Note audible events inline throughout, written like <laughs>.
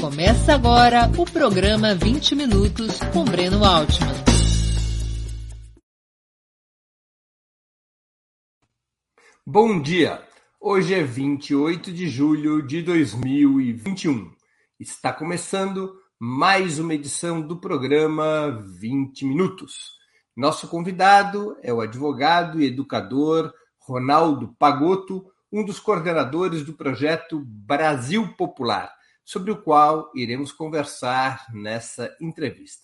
Começa agora o programa 20 Minutos com Breno Altman. Bom dia! Hoje é 28 de julho de 2021. Está começando mais uma edição do programa 20 Minutos. Nosso convidado é o advogado e educador Ronaldo Pagotto, um dos coordenadores do projeto Brasil Popular, sobre o qual iremos conversar nessa entrevista.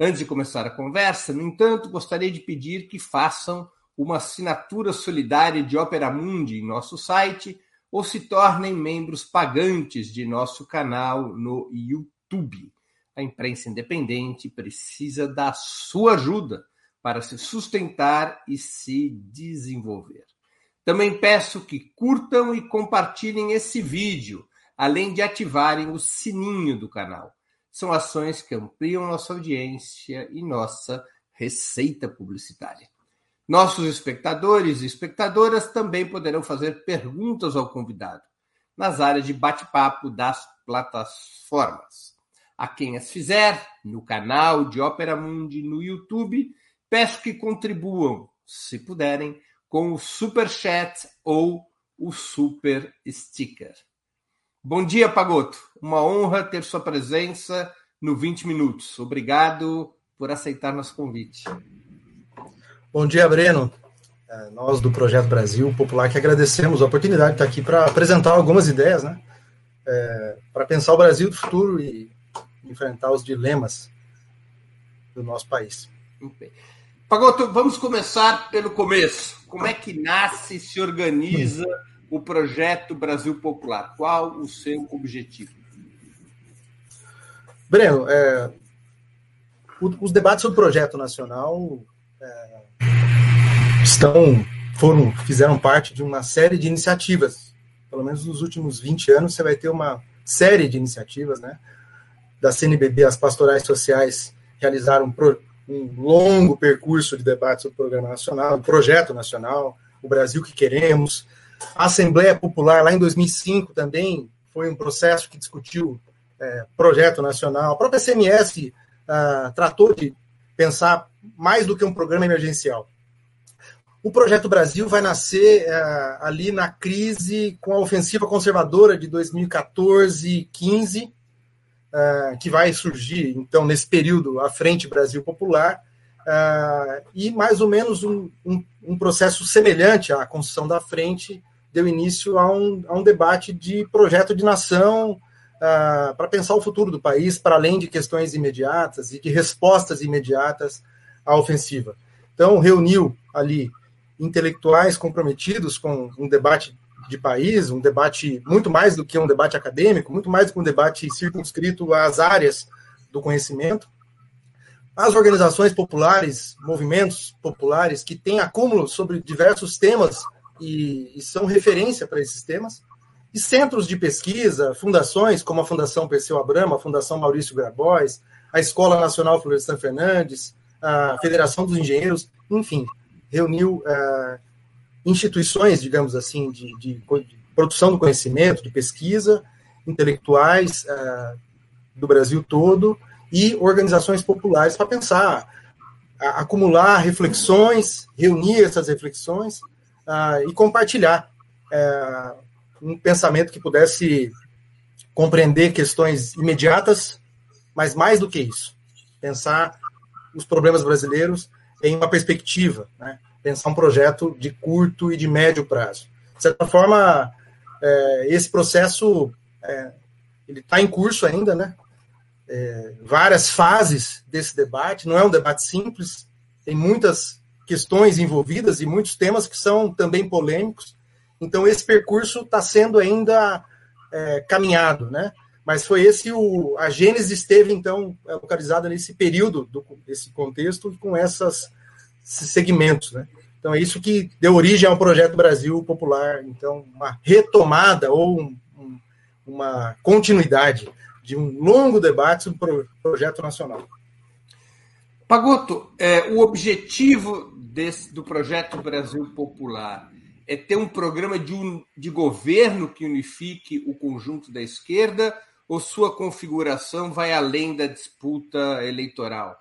Antes de começar a conversa, no entanto, gostaria de pedir que façam uma assinatura solidária de Opera Mundi em nosso site ou se tornem membros pagantes de nosso canal no YouTube. A imprensa independente precisa da sua ajuda para se sustentar e se desenvolver. Também peço que curtam e compartilhem esse vídeo, além de ativarem o sininho do canal. São ações que ampliam nossa audiência e nossa receita publicitária. Nossos espectadores e espectadoras também poderão fazer perguntas ao convidado nas áreas de bate-papo das plataformas. A quem as fizer, no canal de Ópera Mundi no YouTube, peço que contribuam, se puderem, com o Super Chat ou o Super Sticker. Bom dia, Pagoto. Uma honra ter sua presença no 20 Minutos. Obrigado por aceitar nosso convite. Bom dia, Breno. É, nós do Projeto Brasil Popular que agradecemos a oportunidade de estar aqui para apresentar algumas ideias, né? É, para pensar o Brasil do futuro e enfrentar os dilemas do nosso país. Pagoto, vamos começar pelo começo. Como é que nasce, se organiza o projeto Brasil Popular? Qual o seu objetivo? Breno, é, os debates sobre o projeto nacional é, estão foram fizeram parte de uma série de iniciativas. Pelo menos nos últimos 20 anos você vai ter uma série de iniciativas, né? Da CNBB, as pastorais sociais realizaram um longo percurso de debate sobre o Programa Nacional, o Projeto Nacional, o Brasil que Queremos. A Assembleia Popular, lá em 2005, também foi um processo que discutiu é, projeto nacional. A própria CMS ah, tratou de pensar mais do que um programa emergencial. O Projeto Brasil vai nascer ah, ali na crise com a ofensiva conservadora de 2014 e 15, uh, que vai surgir, então, nesse período, a Frente Brasil Popular, uh, e mais ou menos um, um, um, processo semelhante à construção da Frente deu início a um, a um debate de projeto de nação uh, para pensar o futuro do país, para além de questões imediatas e de respostas imediatas à ofensiva. Então, reuniu ali intelectuais comprometidos com um debate de país, um debate muito mais do que um debate acadêmico, muito mais do que um debate circunscrito às áreas do conhecimento. As organizações populares, movimentos populares que têm acúmulo sobre diversos temas e, e são referência para esses temas, e centros de pesquisa, fundações como a Fundação Perseu Abramo, a Fundação Maurício Grabois, a Escola Nacional Florestan Fernandes, a Federação dos Engenheiros, enfim, reuniu uh, instituições, digamos assim, de, de, de, produção do conhecimento, de pesquisa, intelectuais uh, do Brasil todo e organizações populares para pensar, acumular reflexões, reunir essas reflexões uh, e compartilhar uh, um pensamento que pudesse compreender questões imediatas, mas mais do que isso, pensar os problemas brasileiros em uma perspectiva, né? pensar um projeto de curto e de médio prazo. De certa forma, é, esse processo é, ele está em curso ainda, né? É, várias fases desse debate. Não é um debate simples. Tem muitas questões envolvidas e muitos temas que são também polêmicos. Então esse percurso está sendo ainda é, caminhado, né? Mas foi esse o a Gênesis esteve então localizada nesse período do, desse contexto com essas segmentos, né? Então é isso que deu origem ao projeto Brasil Popular. Então uma retomada ou um, um, uma continuidade de um longo debate sobre o projeto nacional. Pagoto, é, o objetivo desse, do projeto Brasil Popular é ter um programa de, um, de governo que unifique o conjunto da esquerda ou sua configuração vai além da disputa eleitoral?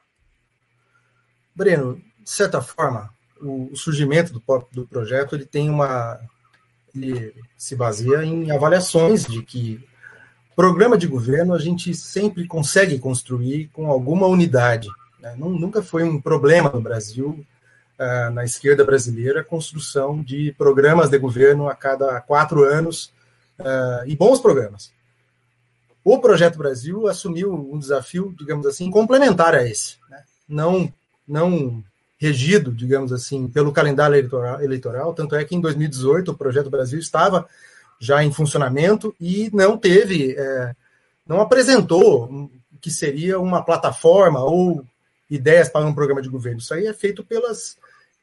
Breno, de certa forma, o, surgimento do, do projeto ele tem uma ele se baseia em avaliações de que programa de governo a gente sempre consegue construir com alguma unidade. Né? Nunca foi um problema no Brasil, uh, na esquerda brasileira, a construção de programas de governo a cada quatro anos uh, e bons programas. O Projeto Brasil assumiu um desafio, digamos assim, complementar a esse. Né? Não, não regido, digamos assim, pelo calendário eleitoral, eleitoral, tanto é que em 2018 o Projeto Brasil estava já em funcionamento e não teve, é, não apresentou que seria uma plataforma ou ideias para um programa de governo. Isso aí é feito pelas,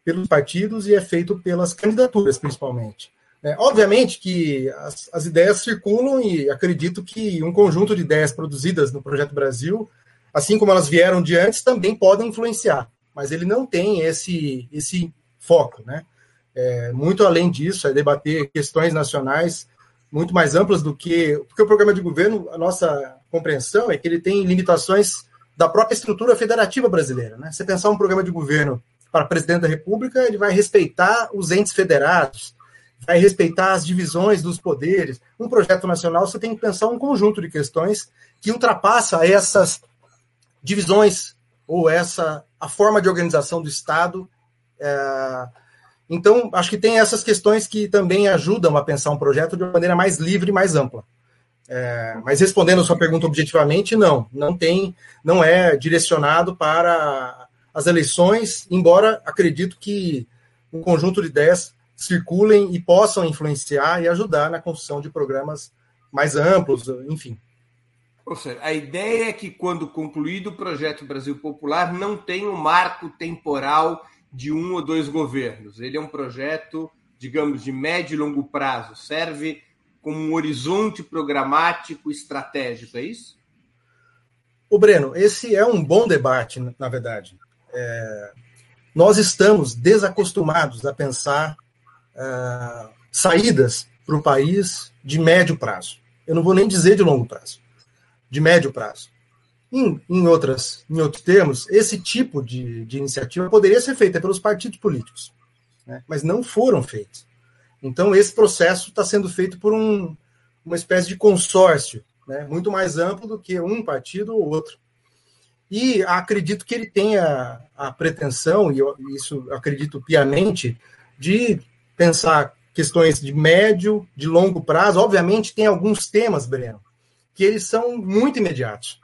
pelos partidos e é feito pelas candidaturas, principalmente. É, obviamente que as, as, ideias circulam e acredito que um conjunto de ideias produzidas no Projeto Brasil, assim como elas vieram de antes, também podem influenciar mas ele não tem esse, esse foco, né? É, muito além disso, é debater questões nacionais muito mais amplas do que. Porque o programa de governo, a nossa compreensão é que ele tem limitações da própria estrutura federativa brasileira. Né? Você pensar um programa de governo para presidente da República, ele vai respeitar os entes federados, vai respeitar as divisões dos poderes. Um projeto nacional, você tem que pensar um conjunto de questões que ultrapassa essas divisões ou essa a forma de organização do Estado. É, então, acho que tem essas questões que também ajudam a pensar um projeto de uma maneira mais livre e mais ampla. É, mas respondendo a sua pergunta objetivamente, não, não tem, não é direcionado para as eleições, embora acredito que um conjunto de ideias circulem e possam influenciar e ajudar na construção de programas mais amplos, enfim. Ou seja, a ideia é que, quando concluído o projeto Brasil Popular, não tem um marco temporal de um ou dois governos. Ele é um projeto, digamos, de médio e longo prazo. Serve como um horizonte programático estratégico, é isso? O Breno, esse é um bom debate, na verdade. É, nós estamos desacostumados a pensar uh, saídas para o país de médio prazo. Eu não vou nem dizer de longo prazo de médio prazo. Em, em, outras, em outros termos, esse tipo de, de iniciativa poderia ser feita pelos partidos políticos, né? mas não foram feitos. Então, esse processo está sendo feito por um, uma espécie de consórcio, né? muito mais amplo do que um partido ou outro. E acredito que ele tenha a pretensão, e eu, isso acredito piamente, de pensar questões de médio, de longo prazo. Obviamente, tem alguns temas, Breno, que eles são muito imediatos.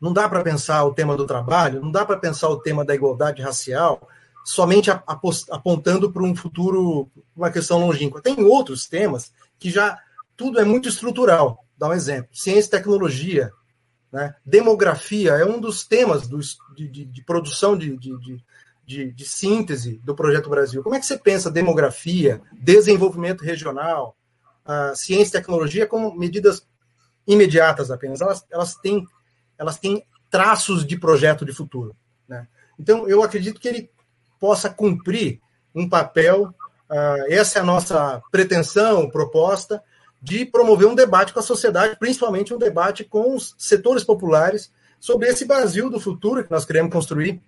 Não dá para pensar o tema do trabalho, não dá para pensar o tema da igualdade racial somente apontando para um futuro, uma questão longínqua. Tem outros temas que já tudo é muito estrutural. Dá um exemplo: ciência e tecnologia, né? demografia é um dos temas do, de, de, de produção de, de, síntese do Projeto Brasil. Como é que você pensa demografia, desenvolvimento regional, ciência e tecnologia como medidas imediatas apenas, elas, elas, têm, elas têm traços de projeto de futuro. Né? Então, eu acredito que ele possa cumprir um papel, uh, essa é a nossa pretensão, proposta, de promover um debate com a sociedade, principalmente um debate com os setores populares sobre esse Brasil do futuro que nós queremos construir.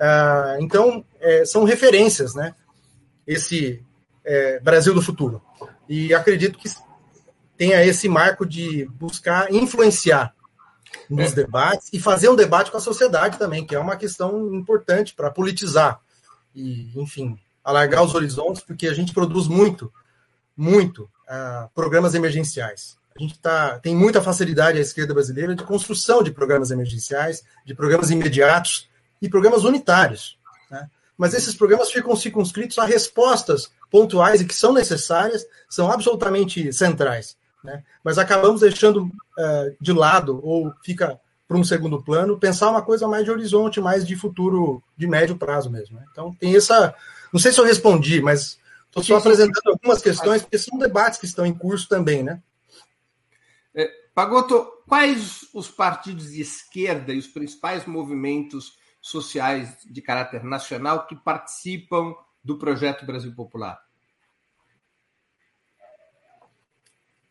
Uh, então, é, são referências, né? Esse é, Brasil do futuro. E acredito que tenha esse marco de buscar influenciar nos é. debates e fazer um debate com a sociedade também, que é uma questão importante para politizar e, enfim, alargar os horizontes, porque a gente produz muito, muito uh, programas emergenciais. A gente tá, tem muita facilidade à esquerda brasileira de construção de programas emergenciais, de programas imediatos e programas unitários. Né? Mas esses programas ficam circunscritos a respostas pontuais e que são necessárias, são absolutamente centrais né? mas acabamos deixando uh, de lado, ou fica para um segundo plano, pensar uma coisa mais de horizonte, mais de futuro, de médio prazo mesmo. Né? Então, tem essa. Não sei se eu respondi, mas estou só apresentando algumas questões, porque são debates que estão em curso também, né? É, Pagoto, quais os partidos de esquerda e os principais movimentos sociais de caráter nacional que participam do projeto Brasil Popular?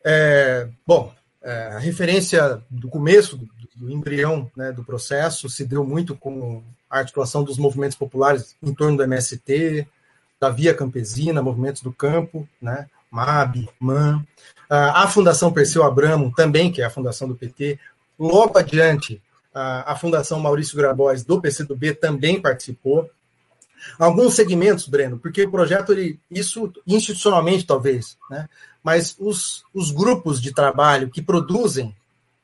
É, bom, é, a referência do começo do, do embrião né, do processo se deu muito com a articulação dos movimentos populares em torno do MST, da Via Campesina, movimentos do campo, né, MAB, MAN, a Fundação Perseu Abramo, também, que é a fundação do PT, logo adiante, a, Fundação Maurício Grabois, do PCdoB, também participou. Alguns segmentos, Breno, porque o projeto, ele, isso institucionalmente talvez, né, mas os, os grupos de trabalho que produzem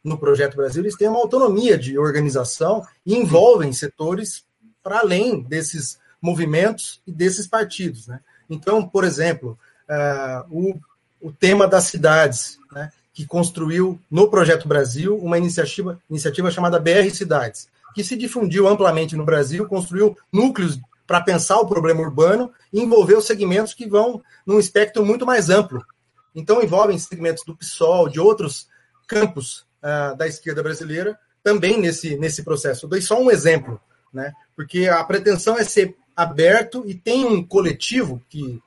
no Projeto Brasil, eles têm uma autonomia de organização e envolvem setores para além desses movimentos e desses partidos. Né? Então, por exemplo, uh, o, o tema das cidades, né, que construiu no Projeto Brasil uma iniciativa, iniciativa chamada BR Cidades, que se difundiu amplamente no Brasil, construiu núcleos para pensar o problema urbano e envolveu segmentos que vão num espectro muito mais amplo. Então, envolvem segmentos do PSOL, de outros campos uh, da esquerda brasileira, também nesse, nesse processo. Eu dei só um exemplo, né? porque a pretensão é ser aberto e tem um coletivo que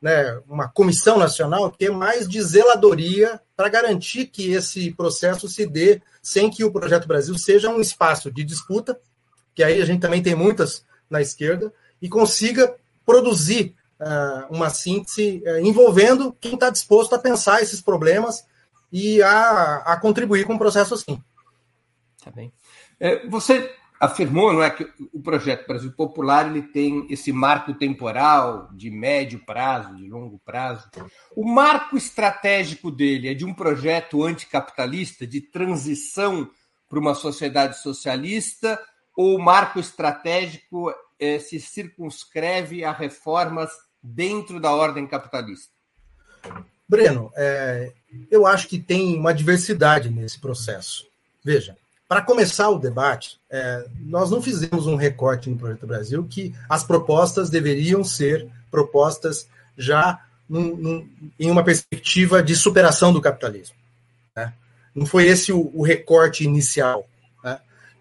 né, uma comissão nacional que é mais de zeladoria para garantir que esse processo se dê sem que o Projeto Brasil seja um espaço de disputa, que aí a gente também tem muitas na esquerda, e consiga produzir uh, uma síntese uh, envolvendo quem está disposto a pensar esses problemas e a, a contribuir com o processo assim. Tá bem. É, você afirmou, não é, que o projeto Brasil Popular ele tem esse marco temporal de médio prazo, de longo prazo. O marco estratégico dele é de um projeto anticapitalista, de transição para uma sociedade socialista, ou o marco estratégico é, se circunscreve a reformas dentro da ordem capitalista? Breno, é, eu acho que tem uma diversidade nesse processo. Veja, para começar o debate, é, nós não fizemos um recorte no Projeto Brasil que as propostas deveriam ser propostas já num, num, em uma perspectiva de superação do capitalismo. Né? Não foi esse o, o recorte inicial.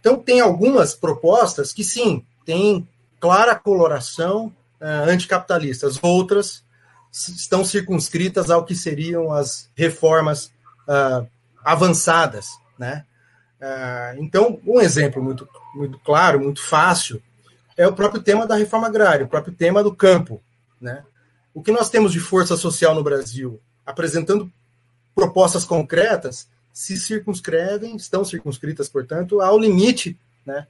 Então, tem algumas propostas que, sim, têm clara coloração uh, anticapitalistas, outras estão circunscritas ao que seriam as reformas uh, avançadas, né? Ah, então, um exemplo muito, muito claro, muito fácil, é o próprio tema da reforma agrária, o próprio tema do campo. Né? O que nós temos de força social no Brasil, apresentando propostas concretas, se circunscrevem, estão circunscritas, portanto, ao limite. Né?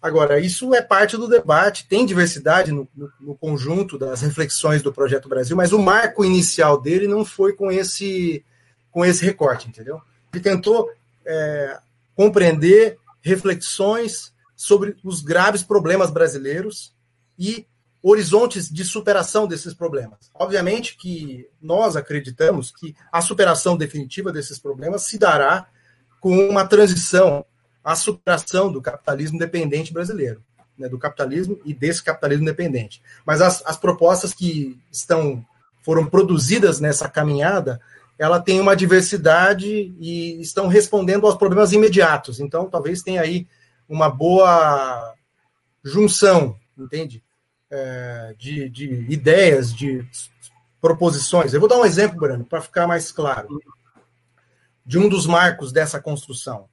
Agora, isso é parte do debate, tem diversidade no, no, no, conjunto das reflexões do Projeto Brasil, mas o marco inicial dele não foi com esse, com esse recorte, entendeu? Ele tentou é, compreender reflexões sobre os graves problemas brasileiros e horizontes de superação desses problemas. Obviamente que nós acreditamos que a superação definitiva desses problemas se dará com uma transição à superação do capitalismo dependente brasileiro, né, do capitalismo e desse capitalismo dependente. Mas as, as propostas que estão foram produzidas nessa caminhada ela tem uma diversidade e estão respondendo aos problemas imediatos. Então, talvez tenha aí uma boa junção, entende? É, de, de ideias, de proposições. Eu vou dar um exemplo, Brano, para ficar mais claro, de um dos marcos dessa construção.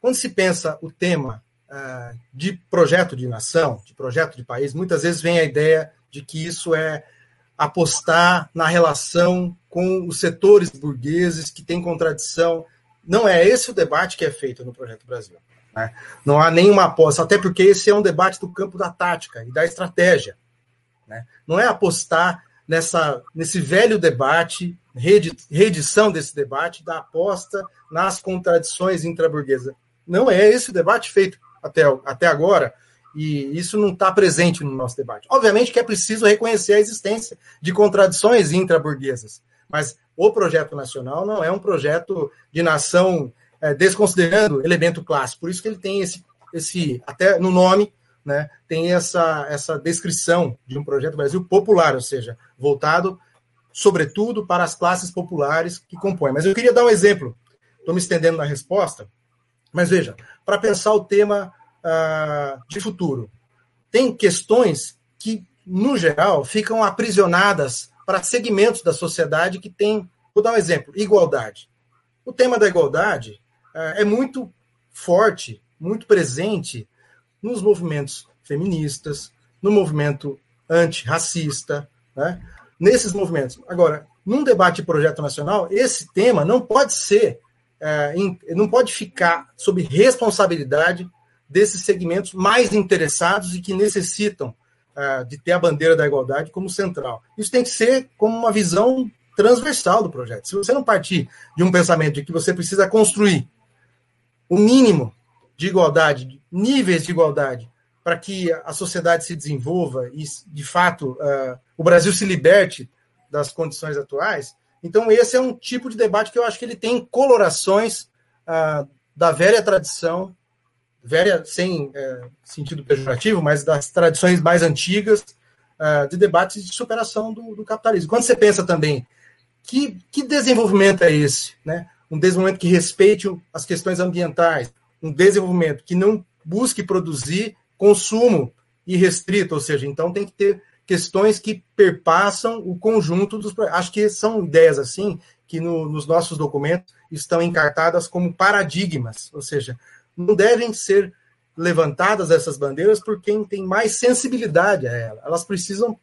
Quando se pensa o tema uh, de projeto de nação, de projeto de país, muitas vezes vem a ideia de que isso é apostar na relação com os setores burgueses que têm contradição. Não é esse o debate que é feito no Projeto Brasil. Né? Não há nenhuma aposta, até porque esse é um debate do campo da tática e da estratégia. Né? Não é apostar nessa, nesse velho debate, reedição desse debate, da aposta nas contradições intraburguesas. Não é esse o debate feito até, até agora e isso não está presente no nosso debate. Obviamente que é preciso reconhecer a existência de contradições intraburguesas, mas o projeto nacional não é um projeto de nação é, desconsiderando elemento clássico. Por isso que ele tem esse, esse até no nome, né, tem essa, essa descrição de um projeto Brasil popular, ou seja, voltado sobretudo para as classes populares que compõem. Mas eu queria dar um exemplo. Estou me estendendo na resposta, mas veja, para pensar o tema uh, de futuro. Tem questões que, no geral, ficam aprisionadas para segmentos da sociedade que têm, vou dar um exemplo, igualdade. o tema da igualdade é, é muito forte, muito presente nos movimentos feministas, no movimento antirracista, né? nesses movimentos. Agora, num debate de projeto nacional, esse tema não pode ser, é, não pode ficar sob responsabilidade desses segmentos mais interessados e que necessitam é, de ter a bandeira da igualdade como central. Isso tem que ser como uma visão transversal do projeto. Se você não partir de um pensamento de que você precisa construir o mínimo de igualdade, níveis de igualdade, para que a sociedade se desenvolva e, de fato, uh, o Brasil se liberte das condições atuais, então esse é um tipo de debate que eu acho que ele tem colorações uh, da velha tradição, velha sem uh, sentido pejorativo, mas das tradições mais antigas uh, de debates de superação do, do, capitalismo. Quando você pensa também que, que desenvolvimento é esse? Né? Um desenvolvimento que respeite as questões ambientais, um desenvolvimento que não busque produzir consumo irrestrito, ou seja, então tem que ter questões que perpassam o conjunto dos acho que são ideias assim que no, nos nossos documentos estão encartadas como paradigmas, ou seja, não devem ser levantadas essas bandeiras por quem tem mais sensibilidade a ela. Elas precisam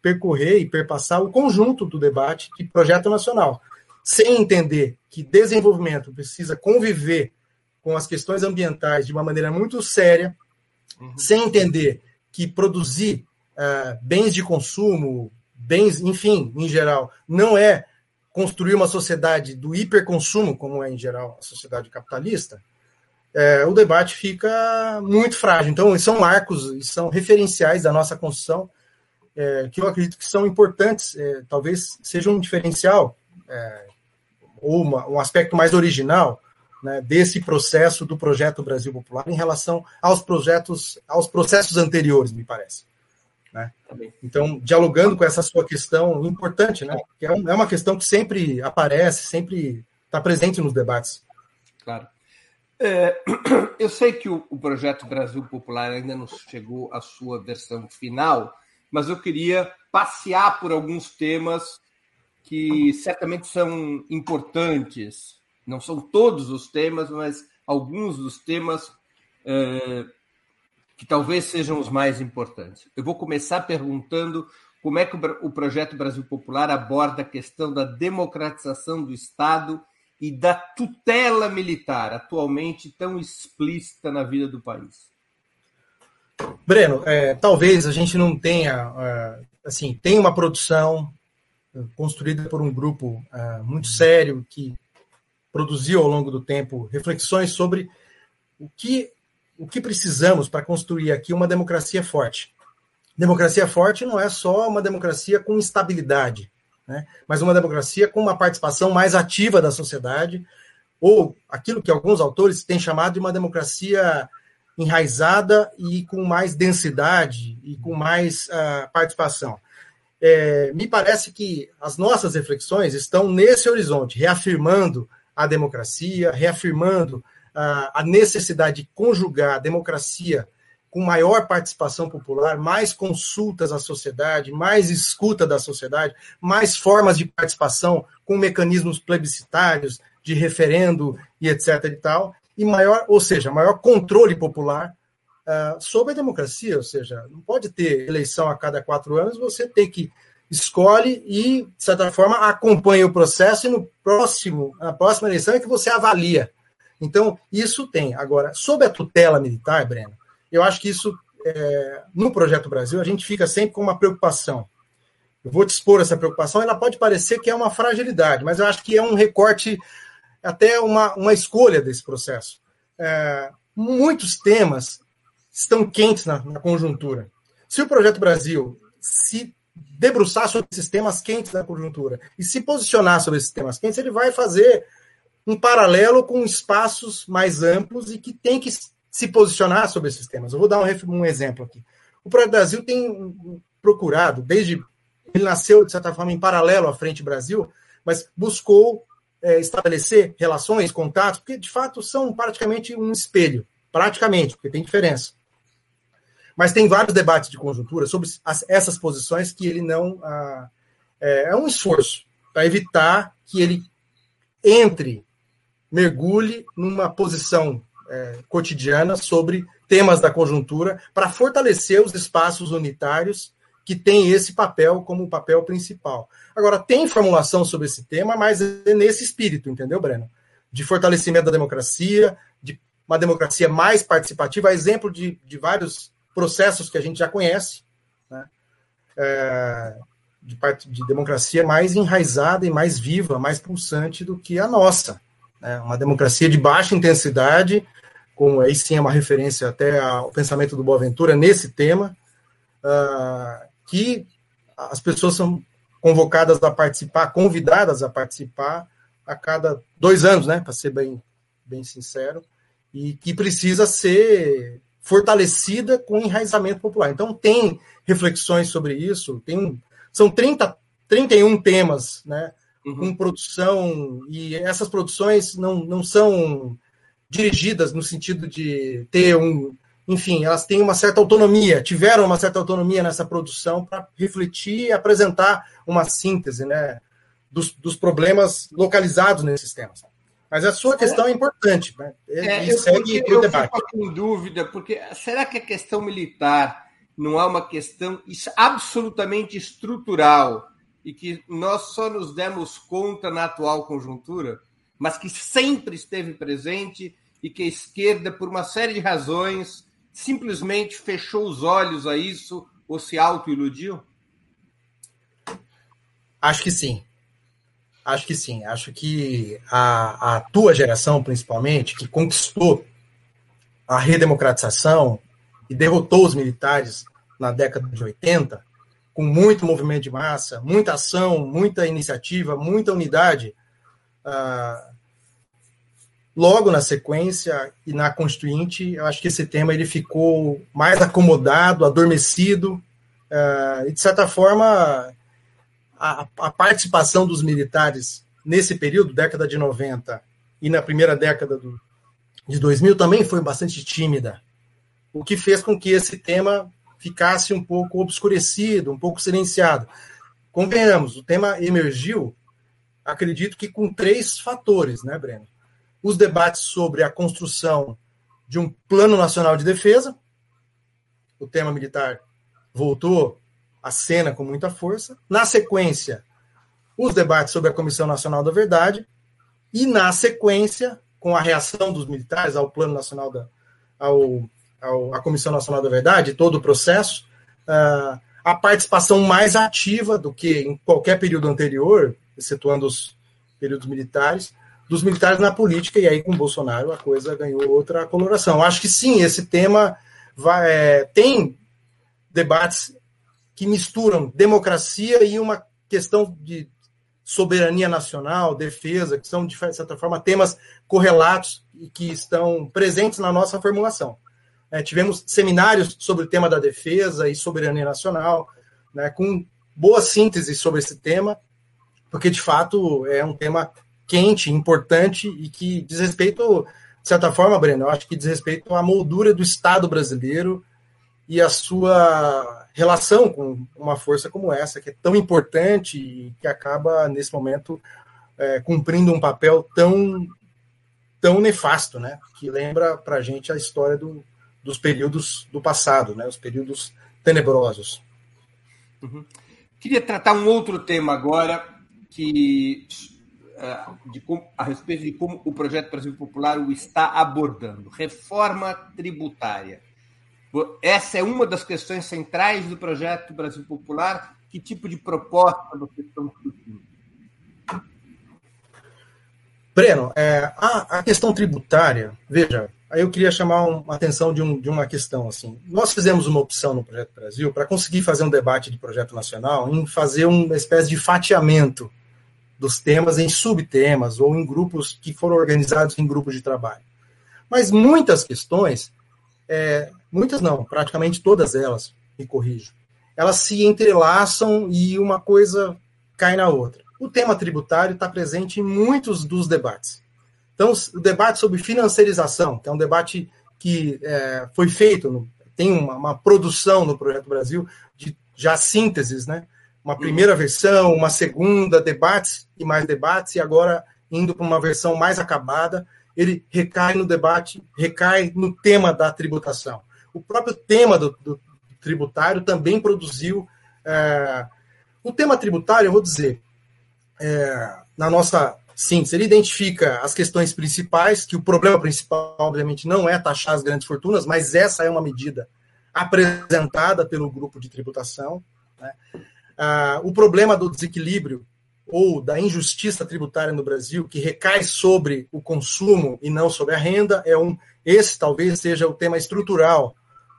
percorrer e perpassar o conjunto do debate de projeto nacional, sem entender que desenvolvimento precisa conviver com as questões ambientais de uma maneira muito séria, uhum. sem entender que produzir uh, bens de consumo, bens, enfim, em geral, não é construir uma sociedade do hiperconsumo, como é em geral a sociedade capitalista, é, o debate fica muito frágil. Então, são marcos, são referenciais da nossa construção é, que eu acredito que são importantes, é, talvez seja um diferencial é, uma, um aspecto mais original né, desse processo do projeto Brasil Popular em relação aos projetos, aos processos anteriores, me parece. Né? Então, dialogando com essa sua questão importante, né, que é, é uma questão que sempre aparece, sempre está presente nos debates. Claro. É, <clears throat> eu sei que o, o projeto Brasil Popular ainda não chegou à sua versão final, mas eu queria passear por alguns temas que certamente são importantes. Não são todos os temas, mas alguns dos temas é, que talvez sejam os mais importantes. Eu vou começar perguntando como é que o projeto Brasil Popular aborda a questão da democratização do Estado e da tutela militar, atualmente tão explícita na vida do país. Breno, é, talvez a gente não tenha, é, assim, tem uma produção construída por um grupo é, muito sério que produziu ao longo do tempo reflexões sobre o que o que precisamos para construir aqui uma democracia forte. Democracia forte não é só uma democracia com estabilidade, né? mas uma democracia com uma participação mais ativa da sociedade, ou aquilo que alguns autores têm chamado de uma democracia enraizada e com mais densidade e com mais uh, participação. É, me parece que as nossas reflexões estão nesse horizonte, reafirmando a democracia, reafirmando uh, a necessidade de conjugar a democracia com maior participação popular, mais consultas à sociedade, mais escuta da sociedade, mais formas de participação com mecanismos plebiscitários, de referendo e etc. e tal, e maior, ou seja, maior controle popular uh, sobre a democracia, ou seja, não pode ter eleição a cada quatro anos, você tem que escolhe e, de certa forma, acompanha o processo e no próximo, na próxima eleição é que você avalia. Então, isso tem. Agora, sob a tutela militar, Breno, eu acho que isso, é, no Projeto Brasil, a gente fica sempre com uma preocupação. Eu vou te expor essa preocupação, ela pode parecer que é uma fragilidade, mas eu acho que é um recorte até uma, uma escolha desse processo. É, muitos temas estão quentes na, na, conjuntura. Se o Projeto Brasil se debruçar sobre esses temas quentes da conjuntura e se posicionar sobre esses temas quentes, ele vai fazer um paralelo com espaços mais amplos e que tem que se posicionar sobre esses temas. Eu vou dar um, um exemplo aqui. O Projeto Brasil tem procurado, desde ele nasceu, de certa forma, em paralelo à Frente Brasil, mas buscou é, estabelecer relações, contatos, porque de fato são praticamente um espelho, praticamente, porque tem diferença. Mas tem vários debates de conjuntura sobre as, essas posições que ele não. Ah, é, é, um esforço para evitar que ele entre mergulhe numa posição é, cotidiana sobre temas da conjuntura para fortalecer os espaços unitários que têm esse papel como papel principal. Agora, tem formulação sobre esse tema, mas é nesse espírito, entendeu, Breno? De fortalecimento da democracia, de uma democracia mais participativa, exemplo de, de vários processos que a gente já conhece, né? É, de, de democracia mais enraizada e mais viva, mais pulsante do que a nossa. Né? Uma democracia de baixa intensidade, como aí sim é uma referência até ao pensamento do Boaventura nesse tema, uh, que as pessoas são convocadas a participar, convidadas a participar a cada dois anos, né, para ser bem, bem sincero, e que precisa ser fortalecida com enraizamento popular. Então, tem reflexões sobre isso, tem, são 30, 31 temas, né, uhum. com produção, e essas produções não, não são dirigidas no sentido de ter um. Enfim, elas têm uma certa autonomia, tiveram uma certa autonomia nessa produção para refletir e apresentar uma síntese né, dos, dos problemas localizados nesses temas. Mas a sua questão é importante, né? É, eu, segue eu, eu debate. fico em dúvida, porque será que a questão militar não é uma questão absolutamente estrutural e que nós só nos demos conta na atual conjuntura? mas que sempre esteve presente e que a esquerda, por uma série de razões, simplesmente fechou os olhos a isso ou se autoiludiu? Acho que sim. Acho que sim. Acho que a, a tua geração, principalmente, que conquistou a redemocratização e derrotou os militares na década de 80, com muito movimento de massa, muita ação, muita iniciativa, muita unidade, ah, logo na sequência e na Constituinte, eu acho que esse tema ele ficou mais acomodado, adormecido, uh, e de certa forma a, a, participação dos militares nesse período, década de 90 e na primeira década do, de 2000 também foi bastante tímida, o que fez com que esse tema ficasse um pouco obscurecido, um pouco silenciado. Convenhamos, o tema emergiu acredito que com três fatores, né, Breno? Os debates sobre a construção de um Plano Nacional de Defesa, o tema militar voltou à cena com muita força. Na sequência, os debates sobre a Comissão Nacional da Verdade, e na sequência, com a reação dos militares ao Plano Nacional da. Ao, ao, à Comissão Nacional da Verdade, todo o processo, uh, a participação mais ativa do que em qualquer período anterior, excetuando os períodos militares, dos militares na política, e aí com Bolsonaro a coisa ganhou outra coloração. Acho que sim, esse tema vai, é, tem debates que misturam democracia e uma questão de soberania nacional, defesa, que são, de certa forma, temas correlatos e que estão presentes na nossa formulação. É, tivemos seminários sobre o tema da defesa e soberania nacional, né, com boa síntese sobre esse tema, porque de fato é um tema quente, importante e que diz respeito, de certa forma, Breno, eu acho que diz respeito à moldura do Estado brasileiro e a sua relação com uma força como essa, que é tão importante e que acaba, nesse momento, é, cumprindo um papel tão, tão nefasto, né? que lembra para a gente a história do, dos períodos do passado, né? os períodos tenebrosos. Uhum. Queria tratar um outro tema agora, que é, de, a respeito de como o projeto Brasil Popular o está abordando. Reforma tributária. Essa é uma das questões centrais do projeto Brasil Popular. Que tipo de proposta vocês estão discutindo? Breno, é, a, a, questão tributária, veja, aí eu queria chamar a atenção de, um, de, uma questão. assim. Nós fizemos uma opção no Projeto Brasil para conseguir fazer um debate de projeto nacional em fazer uma espécie de fatiamento dos temas em subtemas ou em grupos que foram organizados em grupos de trabalho. Mas muitas questões, é, muitas não, praticamente todas elas, me corrijo, elas se entrelaçam e uma coisa cai na outra. O tema tributário está presente em muitos dos debates. Então, o debate sobre financiarização, que é um debate que é, foi feito, no, tem uma, uma, produção no Projeto Brasil de já sínteses, né? uma primeira versão, uma segunda, debates e mais debates, e agora indo para uma versão mais acabada, ele recai no debate, recai no tema da tributação. O próprio tema do, do tributário também produziu. É, o tema tributário, eu vou dizer, é, na nossa síntese, ele identifica as questões principais, que o problema principal, obviamente, não é taxar as grandes fortunas, mas essa é uma medida apresentada pelo grupo de tributação. Né? Ah, o problema do desequilíbrio ou da injustiça tributária no Brasil, que recai sobre o consumo e não sobre a renda, é um esse talvez seja o tema estrutural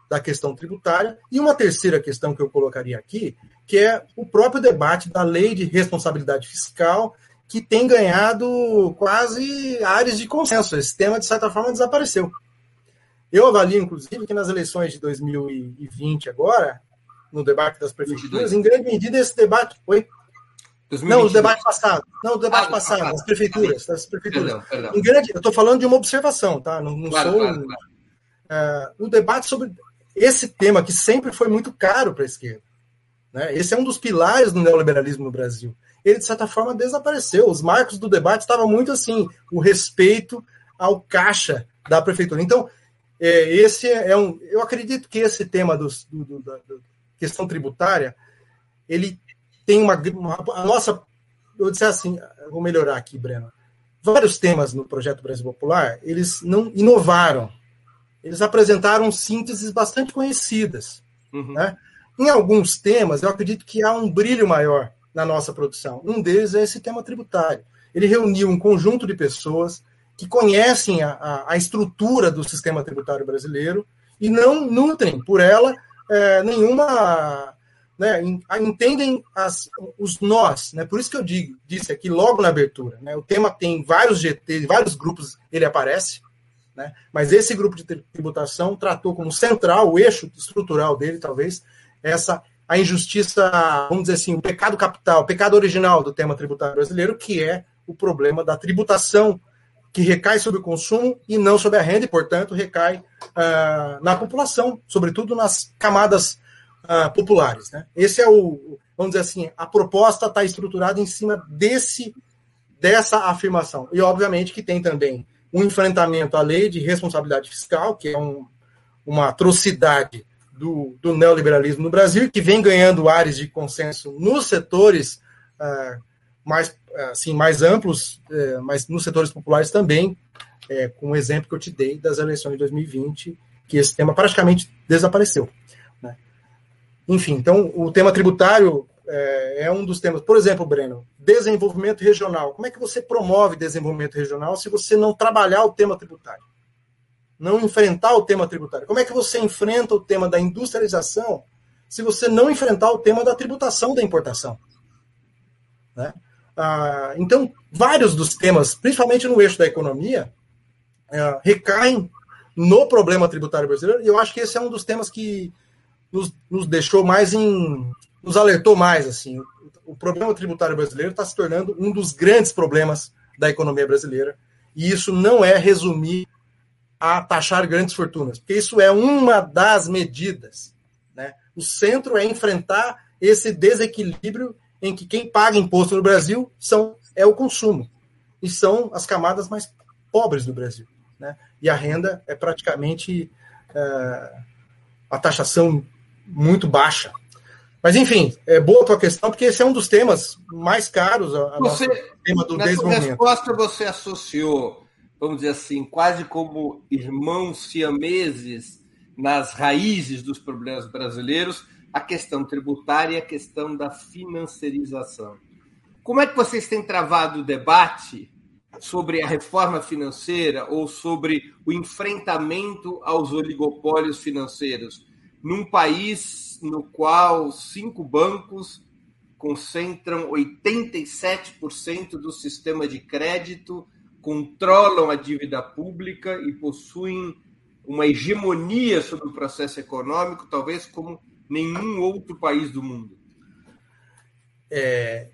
da questão tributária. E uma terceira questão que eu colocaria aqui, que é o próprio debate da lei de responsabilidade fiscal, que tem ganhado quase áreas de consenso. Esse tema, de certa forma, desapareceu. Eu avalio, inclusive, que nas eleições de 2020 agora, no debate das prefeituras, em grande medida esse debate foi 2022. Não, o debate passado. Não, o debate ah, passado, das prefeituras. Das prefeituras. Perdão, perdão. Em grande, eu estou falando de uma observação, tá? Não, não claro, sou. Claro, claro. Uh, o debate sobre esse tema que sempre foi muito caro para a esquerda. Né? Esse é um dos pilares do neoliberalismo no Brasil. Ele, de certa forma, desapareceu. Os marcos do debate estavam muito assim, o respeito ao caixa da prefeitura. Então, é, esse é um. Eu acredito que esse tema dos, do, do, da questão tributária, ele tem uma, uma a nossa, eu disse assim, vou melhorar aqui, Breno. Vários temas no projeto Brasil Popular, eles não inovaram. Eles apresentaram sínteses bastante conhecidas. Uhum. Né? Em alguns temas, eu acredito que há um brilho maior na nossa produção. Um deles é esse tema tributário. Ele reuniu um conjunto de pessoas que conhecem a, a, a estrutura do sistema tributário brasileiro e não nutrem por ela é, nenhuma né, entendem as, os nós, né? Por isso que eu digo, disse aqui logo na abertura, né? O tema tem vários GT, vários grupos, ele aparece, né? Mas esse grupo de tributação tratou como central, o eixo estrutural dele, talvez, essa a injustiça, vamos dizer assim, o pecado capital, o pecado original do tema tributário brasileiro, que é o problema da tributação que recai sobre o consumo e não sobre a renda, e, portanto, recai uh, na população, sobretudo nas camadas uh, populares. Né? Esse é o, vamos dizer assim, a proposta está estruturada em cima desse dessa afirmação. E, obviamente, que tem também um enfrentamento à lei de responsabilidade fiscal, que é um, uma atrocidade do, do, neoliberalismo no Brasil, que vem ganhando áreas de consenso nos setores uh, mais, assim, mais amplos, uh, mas nos setores populares também, uh, com o exemplo que eu te dei das eleições de 2020, que esse tema praticamente desapareceu. Enfim, então o tema tributário é, é, um dos temas. Por exemplo, Breno, desenvolvimento regional. Como é que você promove desenvolvimento regional se você não trabalhar o tema tributário? Não enfrentar o tema tributário. Como é que você enfrenta o tema da industrialização se você não enfrentar o tema da tributação da importação? Né? Ah, então, vários dos temas, principalmente no eixo da economia, é, recaem no problema tributário brasileiro, e eu acho que esse é um dos temas que nos, nos deixou mais em. nos alertou mais. assim. O, o problema tributário brasileiro está se tornando um dos grandes problemas da economia brasileira. E isso não é resumir a taxar grandes fortunas, porque isso é uma das medidas. Né? O centro é enfrentar esse desequilíbrio em que quem paga imposto no Brasil são, é o consumo, e são as camadas mais pobres do Brasil. Né? E a renda é praticamente uh, a taxação muito baixa. Mas, enfim, é boa a tua questão, porque esse é um dos temas mais caros, a, você, tema do desenvolvimento. resposta, você associou, vamos dizer assim, quase como irmãos siameses nas raízes dos problemas brasileiros, a questão tributária e a questão da financiarização. Como é que vocês têm travado o debate sobre a reforma financeira ou sobre o enfrentamento aos oligopólios financeiros? Num país no qual cinco bancos concentram 87% do sistema de crédito, controlam a dívida pública e possuem uma hegemonia sobre o processo econômico, talvez como nenhum outro país do mundo. É,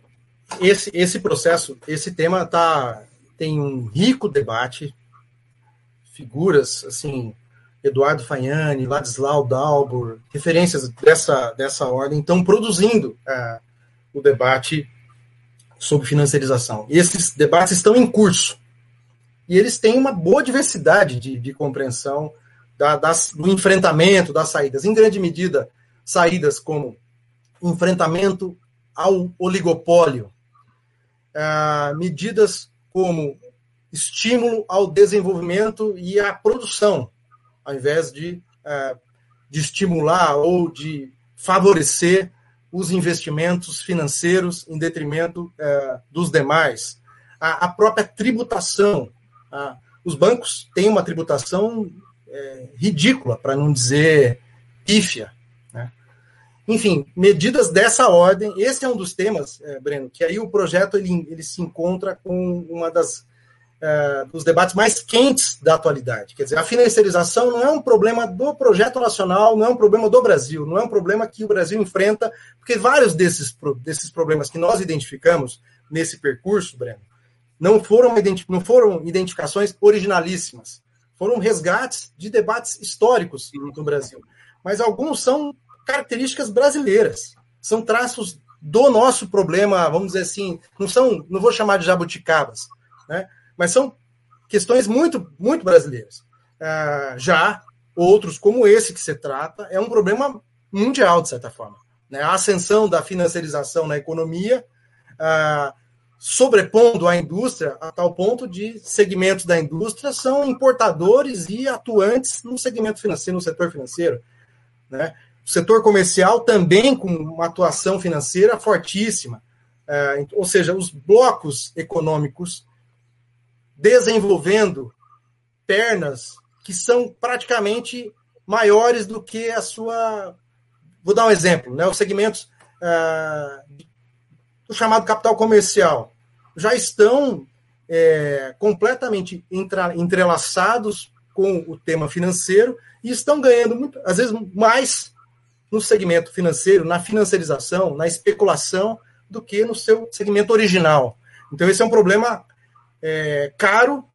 esse, esse processo, esse tema tá, tem um rico debate, figuras assim Eduardo Fagnani, Ladislau Dalbor, referências dessa, dessa ordem, estão produzindo uh, o debate sobre financiarização. Esses debates estão em curso. E eles têm uma boa diversidade de, de compreensão da, das, do enfrentamento das saídas. Em grande medida, saídas como enfrentamento ao oligopólio, ah, medidas como estímulo ao desenvolvimento e à produção, ao invés de, ah, de estimular ou de favorecer os investimentos financeiros em detrimento ah, dos demais. A, própria tributação. os bancos têm uma tributação é, ridícula, para não dizer pífia. Né? Enfim, medidas dessa ordem. Esse é um dos temas, é, Breno, que aí o projeto ele, ele se encontra com uma das é, dos debates mais quentes da atualidade. Quer dizer, a financiarização não é um problema do projeto nacional, não é um problema do Brasil, não é um problema que o Brasil enfrenta, porque vários desses, desses problemas que nós identificamos nesse percurso, Breno, não foram, não foram identificações originalíssimas foram resgates de debates históricos no Brasil. Mas alguns são características brasileiras, são traços do nosso problema, vamos dizer assim, não são, não vou chamar de jabuticabas, né? Mas são questões muito, muito brasileiras. Uh, já outros, como esse que se trata, é um problema mundial, de certa forma. Né? A ascensão da financiarização na economia, uh, sobrepondo a indústria a tal ponto de segmentos da indústria são importadores e atuantes no segmento financeiro, no setor financeiro. Né? O setor comercial também com uma atuação financeira fortíssima. É, ou seja, os blocos econômicos desenvolvendo pernas que são praticamente maiores do que a sua. Vou dar um exemplo, né? Os segmentos uh, do chamado capital comercial já estão é, completamente entrelaçados com o tema financeiro e estão ganhando, muito, às vezes, mais no segmento financeiro, na financiarização, na especulação, do que no seu segmento original. Então, esse é um problema é, caro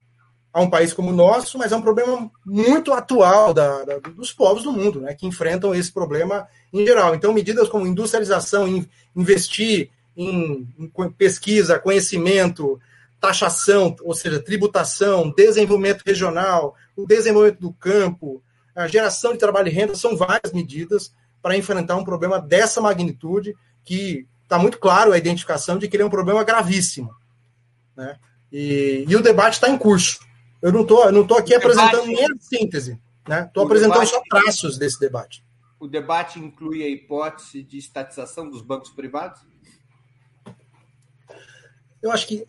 a um país como o nosso, mas é um problema muito atual da, da, dos povos do mundo, né, que enfrentam esse problema em geral. Então, medidas como industrialização, investir em, em pesquisa, conhecimento, taxação, ou seja, tributação, desenvolvimento regional, o desenvolvimento do campo, a geração de trabalho e renda, são várias medidas para enfrentar um problema dessa magnitude, que está muito claro a identificação de que ele é um problema gravíssimo. Né? E, e o debate está em curso. Eu não estou não tô aqui o apresentando debate, nem a síntese, estou né? apresentando debate, só traços desse debate. O debate inclui a hipótese de estatização dos bancos privados? Eu acho que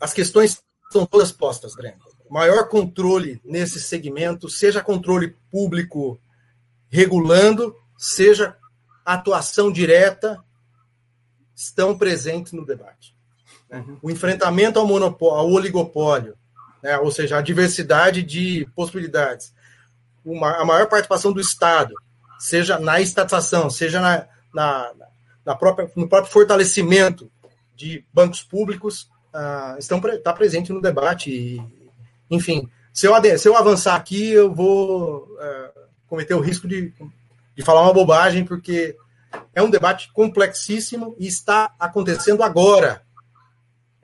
as questões são todas postas, Breno. Maior controle nesse segmento, seja controle público regulando, seja atuação direta, estão presentes no debate. Uhum. O enfrentamento ao, monopólio, ao oligopólio, né, ou seja, a diversidade de possibilidades, uma, a maior participação do Estado, seja na estatização, seja na, na, na própria, no próprio fortalecimento de bancos públicos uh, estão está presente no debate. E, enfim, se eu, se eu avançar aqui, eu vou uh, cometer o risco de, de falar uma bobagem, porque é um debate complexíssimo e está acontecendo agora.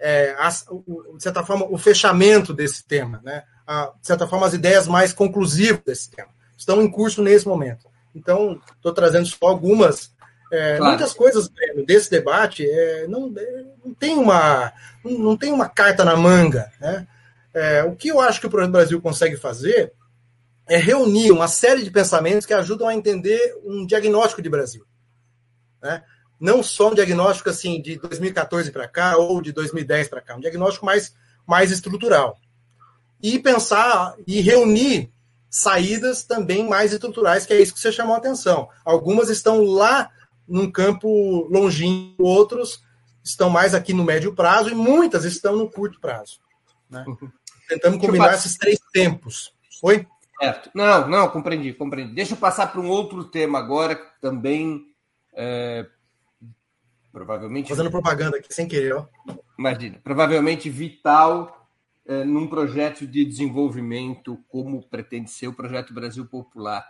É, as, o, de certa forma, o fechamento desse tema, né? A, de certa forma, as ideias mais conclusivas desse tema estão em curso nesse momento. Então, estou trazendo só algumas é, claro. Muitas coisas desse debate é, não, é, não, tem uma, não tem uma carta na manga. Né? É, o que eu acho que o Projeto Brasil consegue fazer é reunir uma série de pensamentos que ajudam a entender um diagnóstico de Brasil. Né? Não só um diagnóstico assim de 2014 para cá ou de 2010 para cá, um diagnóstico mais, mais estrutural. E pensar e reunir saídas também mais estruturais, que é isso que você chamou a atenção. Algumas estão lá num campo longínquo, outros estão mais aqui no médio prazo e muitas estão no curto prazo. Né? Uhum. Tentando combinar esses três tempos. Oi? Certo. Não, não, compreendi, compreendi. Deixa eu passar para um outro tema agora, também. É, provavelmente. Fazendo propaganda aqui sem querer, ó. Imagina, provavelmente vital é, num projeto de desenvolvimento como pretende ser o projeto Brasil Popular.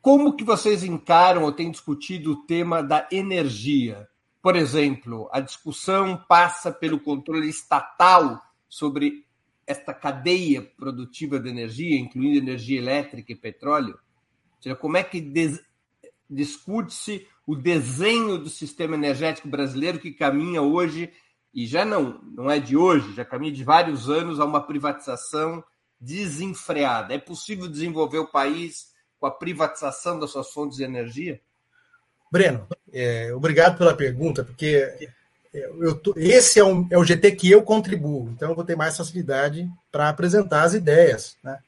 Como que vocês encaram ou têm discutido o tema da energia? Por exemplo, a discussão passa pelo controle estatal sobre esta cadeia produtiva de energia, incluindo energia elétrica e petróleo? Ou seja, como é que discute-se o desenho do sistema energético brasileiro que caminha hoje, e já não, não é de hoje, já caminha de vários anos a uma privatização desenfreada. É possível desenvolver o país com a privatização das suas fontes de energia? Breno, é, obrigado pela pergunta, porque eu tô, esse é, um, é, o GT que eu contribuo, então eu vou ter mais facilidade para apresentar as ideias. Né?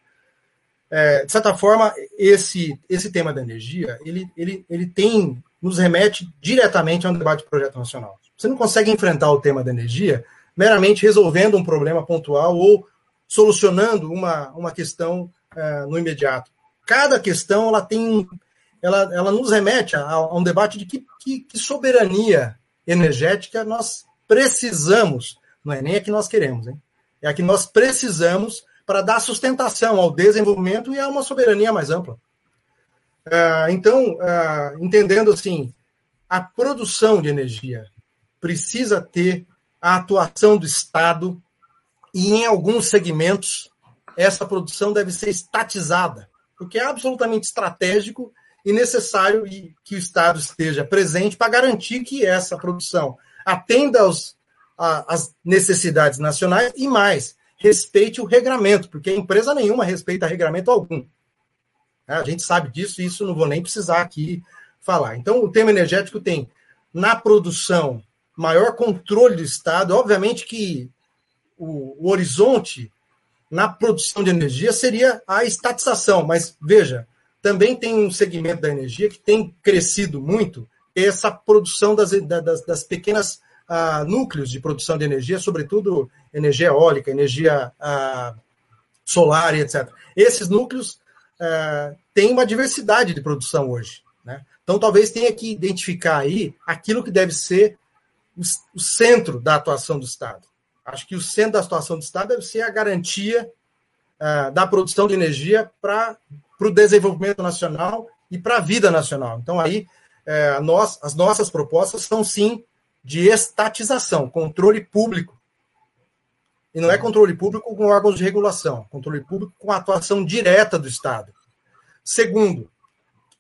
É, de certa forma, esse, esse tema da energia, ele, ele, ele tem, nos remete diretamente a um debate de projeto nacional. Você não consegue enfrentar o tema da energia meramente resolvendo um problema pontual ou solucionando uma, uma questão é, no imediato. Cada questão ela tem ela, ela nos remete a, a um debate de que, que, que, soberania energética nós precisamos, não é nem a que nós queremos, hein? é a que nós precisamos para dar sustentação ao desenvolvimento e a uma soberania mais ampla. Uh, então, uh, entendendo assim, a produção de energia precisa ter a atuação do Estado e, em alguns segmentos, essa produção deve ser estatizada, porque é absolutamente estratégico e necessário que o Estado esteja presente para garantir que essa produção atenda aos, a, às necessidades nacionais e mais, respeite o regramento, porque empresa nenhuma respeita regramento algum. É, a gente sabe disso e isso não vou nem precisar aqui falar. Então, o tema energético tem, na produção, maior controle do Estado. Obviamente que o, o horizonte na produção de energia seria a estatização, mas veja, também tem um segmento da energia que tem crescido muito, essa produção das, das, das pequenas uh, núcleos de produção de energia, sobretudo energia eólica, energia uh, solar etc. Esses núcleos uh, têm uma diversidade de produção hoje. Né? Então, talvez tenha que identificar aí aquilo que deve ser o, centro da atuação do Estado. Acho que o centro da atuação do Estado deve ser a garantia da produção de energia para o desenvolvimento nacional e para a vida nacional. Então, aí, é, nós, as nossas propostas são, sim, de estatização, controle público. E não é controle público com órgãos de regulação, controle público com atuação direta do Estado. Segundo,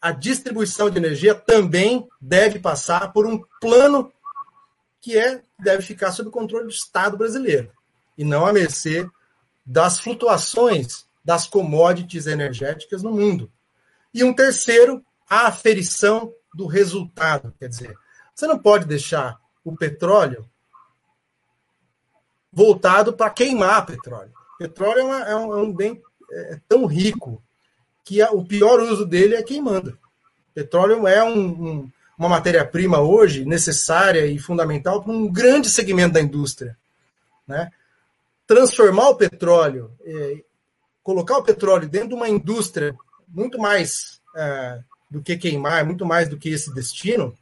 a distribuição de energia também deve passar por um plano que é deve ficar sob o controle do Estado brasileiro e não à mercê das flutuações das commodities energéticas no mundo. E um terceiro, a aferição do resultado. Quer dizer, você não pode deixar o petróleo voltado para queimar petróleo. Petróleo é, uma, é, um, é um, bem é, tão rico que a, o pior uso dele é queimando. Petróleo é um, um, uma matéria-prima hoje necessária e fundamental para um grande segmento da indústria. Né? Transformar o petróleo é, colocar o petróleo dentro de uma indústria muito mais é, do que queimar, muito mais do que esse destino,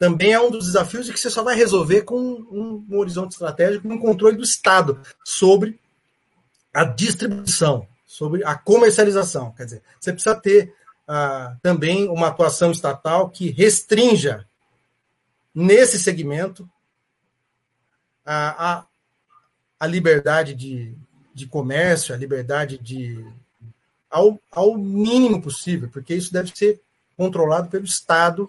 também é um dos desafios e que você só vai resolver com um, um horizonte estratégico, um controle do Estado sobre a distribuição, sobre a comercialização. Quer dizer, você precisa ter uh, também uma atuação estatal que restrinja nesse segmento a, a, a liberdade de, de comércio, a liberdade de. Ao, ao mínimo possível, porque isso deve ser controlado pelo Estado.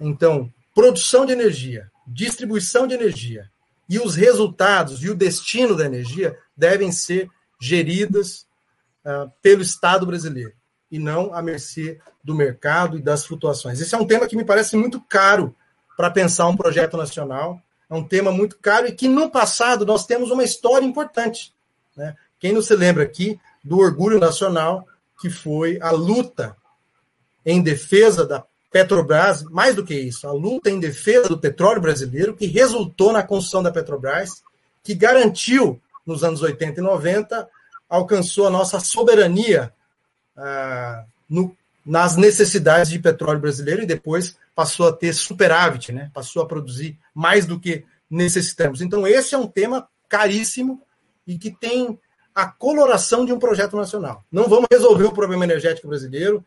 Então, produção de energia, distribuição de energia e os resultados e o destino da energia devem ser geridas uh, pelo Estado brasileiro e não à mercê do mercado e das flutuações. Esse é um tema que me parece muito caro para pensar um projeto nacional. É um tema muito caro e que no passado nós temos uma história importante. Né? Quem não se lembra aqui do orgulho nacional, que foi a luta em defesa da Petrobras, mais do que isso, a luta em defesa do petróleo brasileiro, que resultou na construção da Petrobras, que garantiu, nos anos 80 e 90, alcançou a nossa soberania ah, no, nas necessidades de petróleo brasileiro e depois passou a ter superávit, né? passou a produzir mais do que necessitamos. Então, esse é um tema caríssimo e que tem a coloração de um projeto nacional. Não vamos resolver o problema energético brasileiro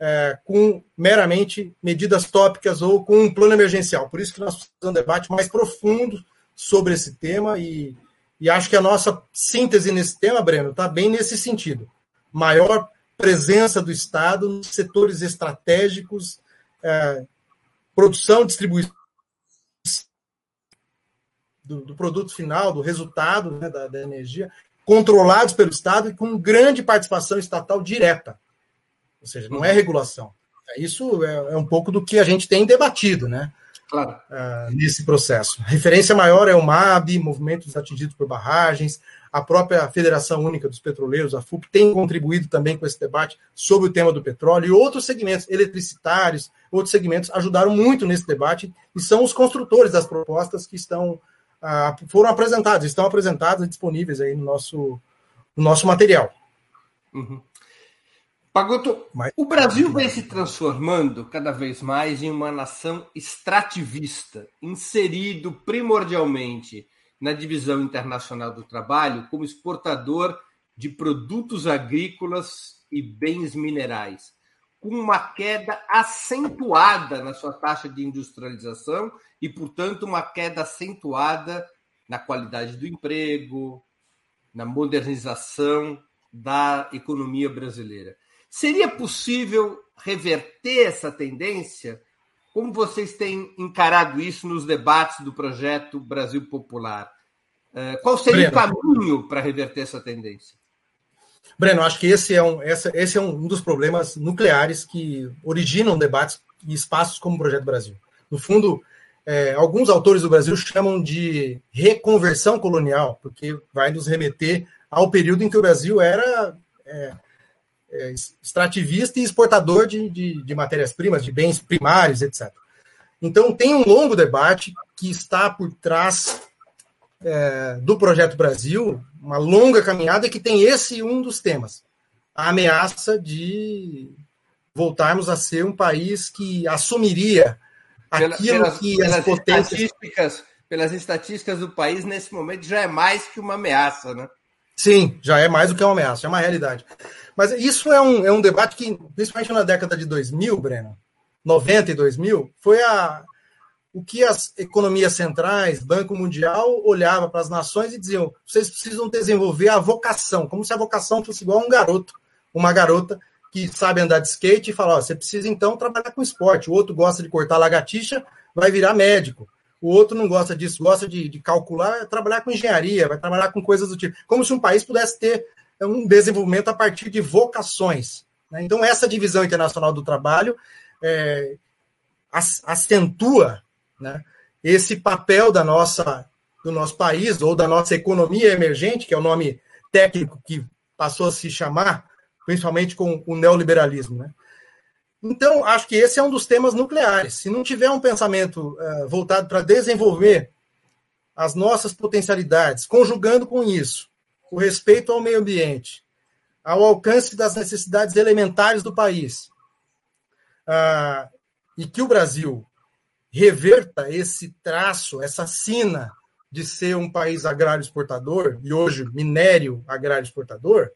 é, com meramente medidas tópicas ou com um plano emergencial. Por isso que nós precisamos de um debate mais profundo sobre esse tema e, e acho que a nossa síntese nesse tema, Breno, está bem nesse sentido. Maior presença do Estado nos setores estratégicos, é, produção, distribuição do, do, produto final, do resultado né, da, da energia, controlados pelo Estado e com grande participação estatal direta. Ou seja, não é regulação. Isso é, é um pouco do que a gente tem debatido, né? Claro. Uh, nesse processo. A referência maior é o MAB, movimentos atingidos por barragens, a própria Federação Única dos Petroleiros, a FUP, tem contribuído também com esse debate sobre o tema do petróleo e outros segmentos eletricitários, outros segmentos ajudaram muito nesse debate e são os construtores das propostas que estão uh, foram apresentadas, estão apresentadas e disponíveis aí no nosso, no nosso material. Uhum. Pagoto, o Brasil vem se transformando cada vez mais em uma nação extrativista, inserido primordialmente na divisão internacional do trabalho como exportador de produtos agrícolas e bens minerais, com uma queda acentuada na sua taxa de industrialização e, portanto, uma queda acentuada na qualidade do emprego, na modernização da economia brasileira. Seria possível reverter essa tendência? Como vocês têm encarado isso nos debates do projeto Brasil Popular? Eh, qual seria Breno. o caminho para reverter essa tendência? Breno, acho que esse é um, esse é um dos problemas nucleares que originam debates e espaços como o Projeto Brasil. No fundo, é, alguns autores do Brasil chamam de reconversão colonial, porque vai nos remeter ao período em que o Brasil era é, é, extrativista e exportador de, de, de matérias-primas, de bens primários, etc. Então, tem um longo debate que está por trás é, do Projeto Brasil, uma longa caminhada que tem esse um dos temas: a ameaça de voltarmos a ser um país que assumiria aquilo pelas, que pelas as potências. Estatísticas, pelas estatísticas do país, nesse momento já é mais que uma ameaça, né? Sim, já é mais do que uma ameaça, é uma realidade. Mas isso é um, é um debate que, principalmente na década de 2000, Breno, 90 e 2000, foi a, o que as economias centrais, Banco Mundial, olhava para as nações e diziam: vocês precisam desenvolver a vocação, como se a vocação fosse igual a um garoto, uma garota que sabe andar de skate e fala: ó, você precisa então trabalhar com esporte. O outro gosta de cortar lagartixa, vai virar médico. O outro não gosta disso, gosta de, de calcular, trabalhar com engenharia, vai trabalhar com coisas do tipo. Como se um país pudesse ter é, um desenvolvimento a partir de vocações. Né? Então, essa divisão internacional do trabalho é, acentua né, esse papel da nossa, do nosso país ou da nossa economia emergente, que é o nome técnico que passou a se chamar, principalmente com o neoliberalismo. Né? Então, acho que esse é um dos temas nucleares. Se não tiver um pensamento uh, voltado para desenvolver as nossas potencialidades, conjugando com isso o respeito ao meio ambiente, ao alcance das necessidades elementares do país, uh, e que o Brasil reverta esse traço, essa sina de ser um país agrário exportador, e hoje minério agrário exportador,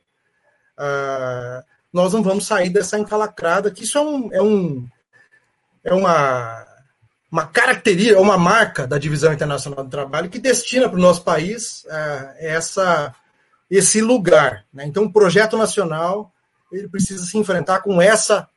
uh, nós não vamos sair dessa encalacrada, que isso é, um, é, um, é uma, uma característica, uma marca da Divisão Internacional do Trabalho que destina para o nosso país uh, essa, esse lugar. Né? Então, o projeto nacional ele precisa se enfrentar com essa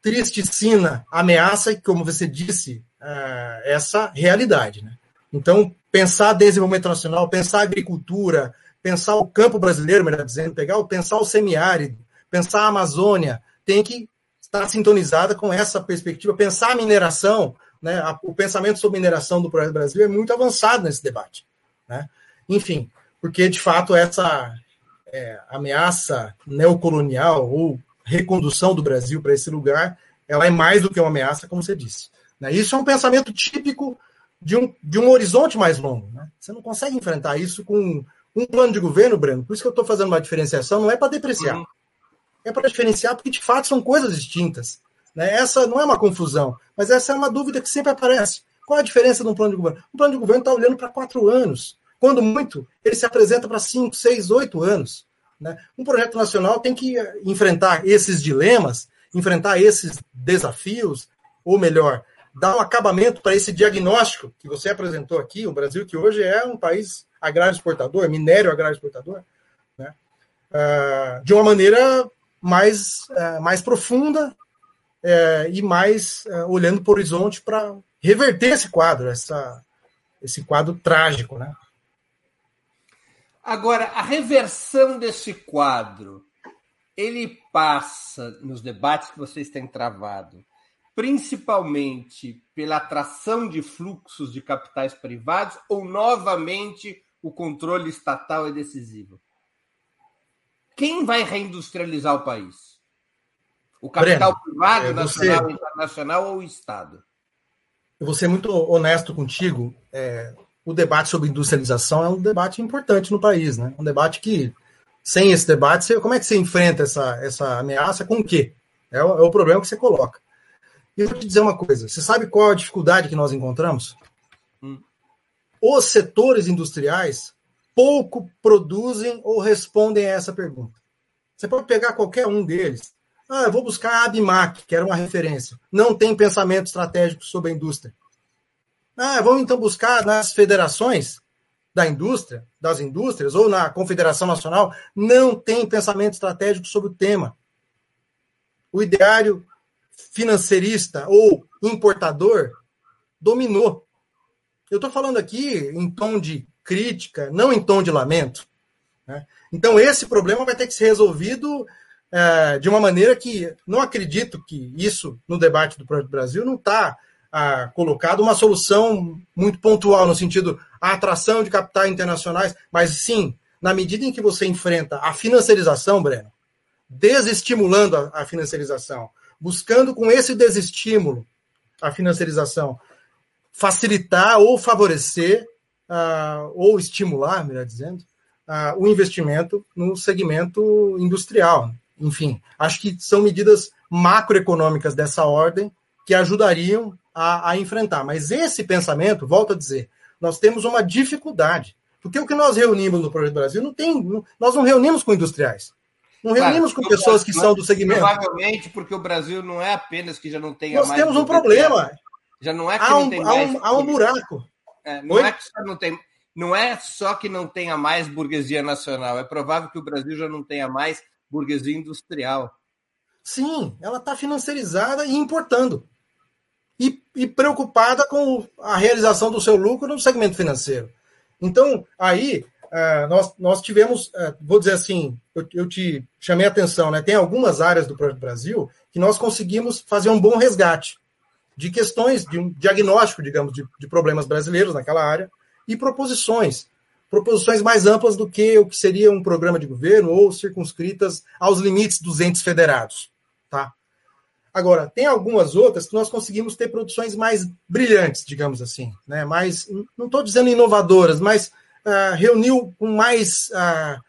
tristicina ameaça e, como você disse, uh, essa realidade. Né? Então, pensar desenvolvimento nacional, pensar agricultura, pensar o campo brasileiro, melhor dizendo, pegar, pensar o semiárido, pensar a Amazônia, tem que estar sintonizada com essa perspectiva. Pensar a mineração, né, o pensamento sobre mineração do Projeto Brasil é muito avançado nesse debate. Né? Enfim, porque de fato essa é, ameaça neocolonial ou recondução do Brasil para esse lugar, ela é mais do que uma ameaça, como você disse. Né? Isso é um pensamento típico de um, de um horizonte mais longo. Né? Você não consegue enfrentar isso com um plano de governo, Breno. Por isso que eu estou fazendo uma diferenciação, não é para depreciar. Uhum é para diferenciar, porque de fato são coisas distintas. Né? Essa não é uma confusão, mas essa é uma dúvida que sempre aparece. Qual a diferença de um plano de governo? Um plano de governo está olhando para quatro anos. Quando muito, ele se apresenta para cinco, seis, oito anos. Né? Um projeto nacional tem que enfrentar esses dilemas enfrentar esses desafios, ou melhor, dar um acabamento para esse diagnóstico que você apresentou aqui, o Brasil que hoje é um país agrário exportador, minério agrário exportador, né? uh, de uma maneira mais, uh, mais profunda uh, e mais olhando para o horizonte para reverter esse quadro, essa, esse quadro trágico, né? Agora, a reversão desse quadro, ele passa nos debates que vocês têm travado, principalmente pela atração de fluxos de capitais privados ou novamente o controle estatal é decisivo? Quem vai reindustrializar o país? O capital Breno, privado, é, nacional, internacional ou o Estado? Eu vou ser muito honesto contigo. É, o debate sobre industrialização é um debate importante no país, né? Um debate que, sem esse debate, você, como é que você enfrenta essa, essa ameaça com o quê? É o, é o problema que você coloca. E eu vou te dizer uma coisa: você sabe qual a dificuldade que nós encontramos? Hum. Os setores industriais pouco produzem ou respondem a essa pergunta. Você pode pegar qualquer um deles. Ah, eu vou buscar a Abimac, que era uma referência. Não tem pensamento estratégico sobre a indústria. Ah, vamos então buscar nas federações da indústria, das indústrias, ou na Confederação Nacional, não tem pensamento estratégico sobre o tema. O ideário financeirista ou importador dominou. Eu estou falando aqui em tom de crítica, não em tom de lamento. Né? Então, esse problema vai ter que ser resolvido é, de uma maneira que não acredito que isso, no debate do Projeto Brasil, não está ah, colocado uma solução muito pontual, no sentido a atração de capitais internacionais, mas sim, na medida em que você enfrenta a financiarização, Breno, desestimulando a, a financiarização, buscando com esse desestímulo a financiarização facilitar ou favorecer uh, ou estimular, melhor dizendo, uh, o investimento no segmento industrial. Enfim, acho que são medidas macroeconômicas dessa ordem que ajudariam a, a enfrentar. Mas esse pensamento, volto a dizer, nós temos uma dificuldade. Porque o que nós reunimos no Projeto Brasil não tem. Nós não reunimos com industriais. Não reunimos claro, com pessoas que são do segmento. Provavelmente porque o Brasil não é apenas que já não tem Nós temos um problema. Já não é que há não tem mais. Um, há um buraco. É, não Oi? é que só não tem. Não é só que não tenha mais burguesia nacional. É provável que o Brasil já não tenha mais burguesia industrial. Sim, ela está financiarizada e importando e, preocupada com a realização do seu lucro no segmento financeiro. Então, aí, Uh, nós, nós tivemos, uh, vou dizer assim, eu, eu, te chamei a atenção, né? Tem algumas áreas do Projeto Brasil que nós conseguimos fazer um bom resgate de questões, de um diagnóstico, digamos, de, de problemas brasileiros naquela área e proposições. Proposições mais amplas do que o que seria um programa de governo ou circunscritas aos limites dos entes federados. Tá? Agora, tem algumas outras que nós conseguimos ter produções mais brilhantes, digamos assim, né? mais, não estou dizendo inovadoras, mas uh, reuniu com mais uh,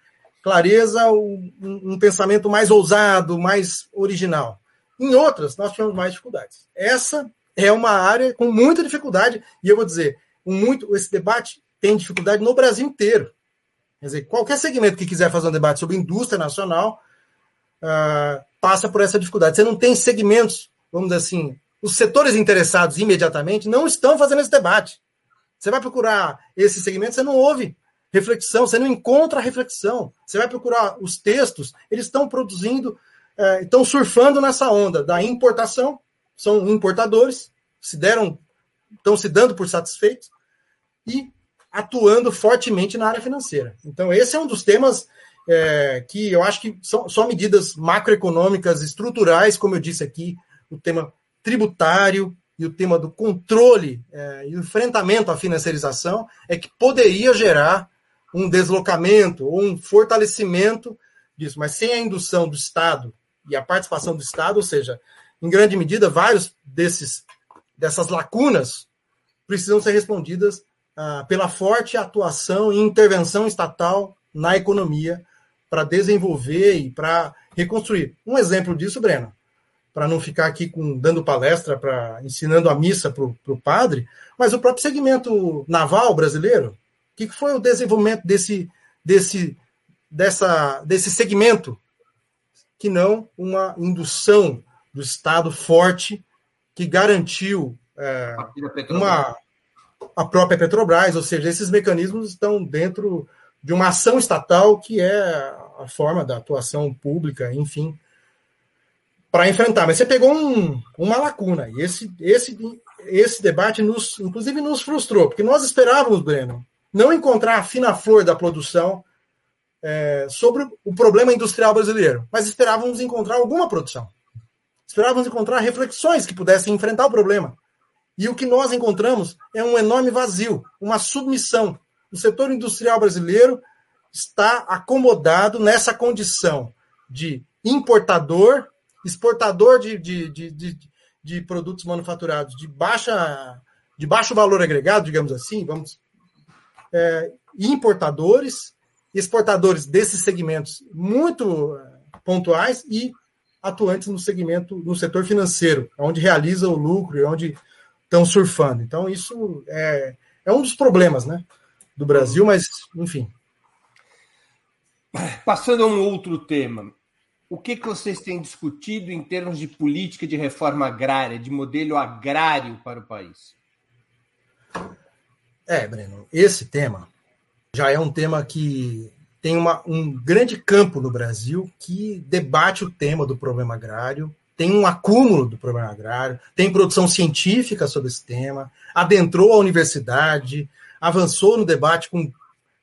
clareza um, um, pensamento mais ousado, mais original. Em outras, nós tivemos mais dificuldades. Essa é uma área com muita dificuldade, e eu vou dizer, muito, esse debate tem dificuldade no Brasil inteiro. Quer dizer, qualquer segmento que quiser fazer um debate sobre indústria nacional, uh, passa por essa dificuldade. Você não tem segmentos, vamos dizer assim, os setores interessados imediatamente não estão fazendo esse debate. Você vai procurar esse segmento, você não ouve reflexão, você não encontra reflexão. Você vai procurar os textos, eles estão produzindo, é, estão surfando nessa onda da importação, são importadores, se deram, estão se dando por satisfeitos e atuando fortemente na área financeira. Então, esse é um dos temas é, que eu acho que são, são medidas macroeconômicas estruturais, como eu disse aqui, o tema tributário e o tema do controle é, e enfrentamento à financiarização é que poderia gerar um deslocamento ou um fortalecimento disso, mas sem a indução do Estado e a participação do Estado, ou seja, em grande medida, vários desses dessas lacunas precisam ser respondidas ah, pela forte atuação e intervenção estatal na economia para desenvolver e para reconstruir. Um exemplo disso, Breno, para não ficar aqui com, dando palestra, para ensinando a missa para o padre, mas o próprio segmento naval brasileiro, o que foi o desenvolvimento desse, desse, dessa, desse segmento, que não uma indução do Estado forte que garantiu é, uma, a própria Petrobras, ou seja, esses mecanismos estão dentro de uma ação estatal que é a forma da atuação pública, enfim, para enfrentar. Mas você pegou um, uma lacuna, e esse, esse, esse debate, nos, inclusive, nos frustrou, porque nós esperávamos, Breno, não encontrar a fina flor da produção é, sobre o problema industrial brasileiro, mas esperávamos encontrar alguma produção. Esperávamos encontrar reflexões que pudessem enfrentar o problema. E o que nós encontramos é um enorme vazio, uma submissão. O setor industrial brasileiro está acomodado nessa condição de importador, exportador de, de, de, de, de produtos manufaturados de, baixa, de baixo valor agregado, digamos assim, vamos, é, importadores, exportadores desses segmentos muito é, pontuais e atuantes no segmento, no setor financeiro, onde realiza o lucro e onde estão surfando. Então, isso é, é um dos problemas né, do Brasil, mas, enfim. Passando a um outro tema, o que, que vocês têm discutido em termos de política de reforma agrária, de modelo agrário para o país? É, Breno, esse tema já é um tema que tem uma, um grande campo no Brasil que debate o tema do problema agrário, tem um acúmulo do problema agrário, tem produção científica sobre esse tema, adentrou a universidade, avançou no debate com,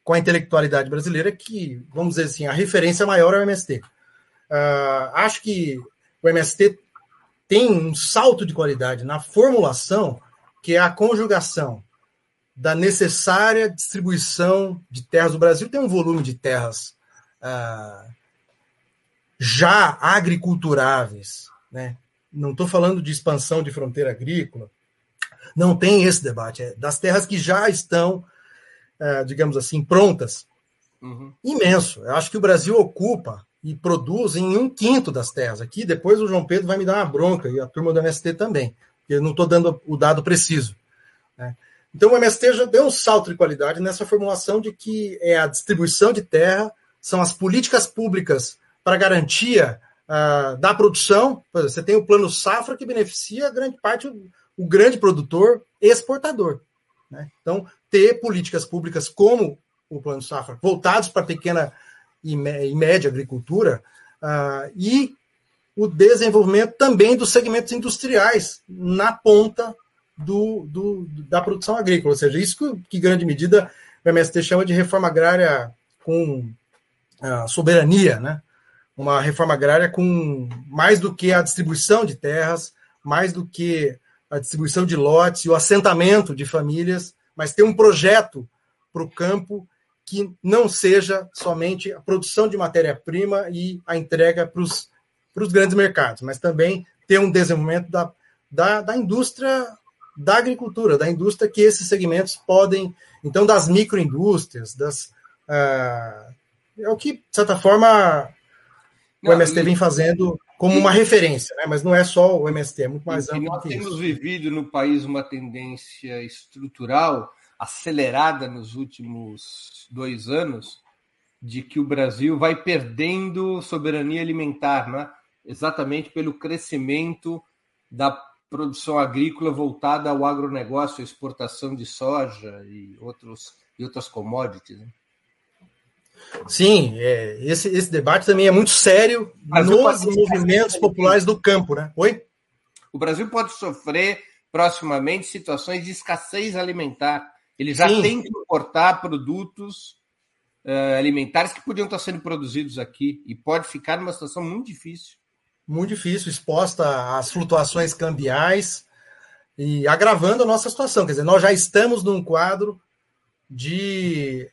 com a intelectualidade brasileira, que, vamos dizer assim, a referência maior é o MST. Uh, ah, acho que o MST tem um salto de qualidade na formulação, que é a conjugação da necessária distribuição de terras. O Brasil tem um volume de terras uh, já agriculturáveis, né? Não estou falando de expansão de fronteira agrícola. Não tem esse debate. É das terras que já estão, é, digamos assim, prontas. Uhum. Imenso. Eu acho que o Brasil ocupa e produz em um quinto das terras. Aqui, depois o João Pedro vai me dar uma bronca, e a turma do MST também, porque eu não estou dando o dado preciso. Né? Então, o MST já deu um salto de qualidade nessa formulação de que é a distribuição de terra, são as políticas públicas para garantia uh, da produção. Você tem o plano safra que beneficia grande parte o, grande produtor exportador. Né? Então, ter políticas públicas como o plano safra voltados para pequena e, e, média agricultura uh, e o desenvolvimento também dos segmentos industriais na ponta do, do, da produção agrícola, ou seja, isso que, que grande medida o MST chama de reforma agrária com uh, soberania, né? uma reforma agrária com mais do que a distribuição de terras, mais do que a distribuição de lotes e o assentamento de famílias, mas ter um projeto para o campo que não seja somente a produção de matéria-prima e a entrega para os grandes mercados, mas também ter um desenvolvimento da, da, da indústria da agricultura, da indústria que esses segmentos podem, então das microindústrias, das uh, é o que de certa forma o MST e... vem fazendo como uma referência, né? mas não é só o MST, é muito mais amplo. nós temos vivido no país uma tendência estrutural acelerada nos últimos dois anos de que o Brasil vai perdendo soberania alimentar, né? exatamente pelo crescimento da produção agrícola voltada ao agronegócio, à exportação de soja e, outros, e outras commodities. Né? Sim, é, esse, esse debate também é muito sério nos movimentos populares do campo, né? Oi? O Brasil pode sofrer proximamente situações de escassez alimentar. Ele já Sim. tem que importar produtos uh, alimentares que podiam estar sendo produzidos aqui e pode ficar numa situação muito difícil. Muito difícil, exposta às flutuações cambiais e agravando a nossa situação. Quer dizer, nós já estamos num quadro de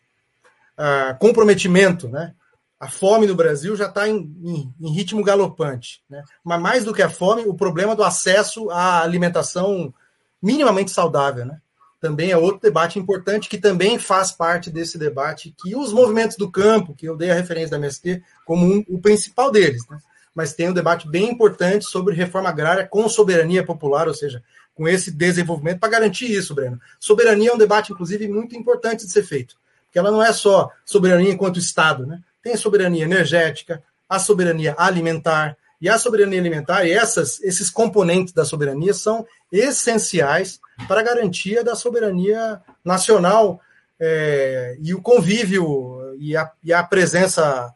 comprometimento, né? A fome no Brasil já está em, em, em, ritmo galopante. Né? Mas mais do que a fome, o problema do acesso à alimentação minimamente saudável. Né? Também é outro debate importante que também faz parte desse debate que os movimentos do campo, que eu dei a referência da MST como um, o principal deles, né? mas tem um debate bem importante sobre reforma agrária com soberania popular, ou seja, com esse desenvolvimento para garantir isso, Breno. Soberania é um debate, inclusive, muito importante de ser feito que ela não é só soberania enquanto Estado, né? Tem a soberania energética, a soberania alimentar, E a soberania alimentar, e essas, esses componentes da soberania são essenciais para a garantia da soberania nacional é, e o convívio e a, e a presença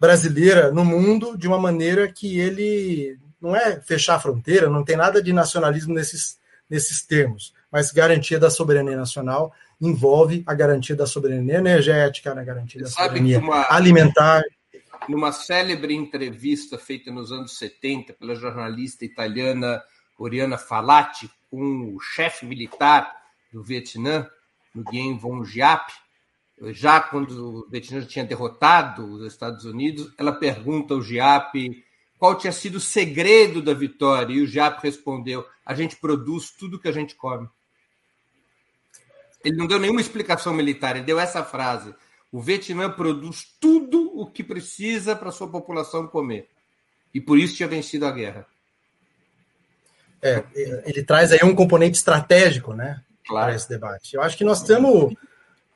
brasileira no mundo de uma maneira que ele não é fechar a fronteira, não tem nada de nacionalismo nesses, nesses termos, mas garantia da soberania nacional envolve a garantia da soberania energética, a garantia da soberania uma, alimentar. Numa célebre entrevista feita nos anos 70 pela jornalista italiana Oriana Falati com o chefe militar do Vietnã, Nguyen Von Giap, já quando o Vietnã tinha derrotado os Estados Unidos, ela pergunta ao Giap qual tinha sido o segredo da vitória, e o Giap respondeu: a gente produz tudo que a gente come. Ele não deu nenhuma explicação militar, ele deu essa frase: o Vietnã produz tudo o que precisa para a sua população comer. E por isso tinha vencido a guerra. É, ele traz aí um componente estratégico, né? Claro. Para esse debate. Eu acho que nós temos.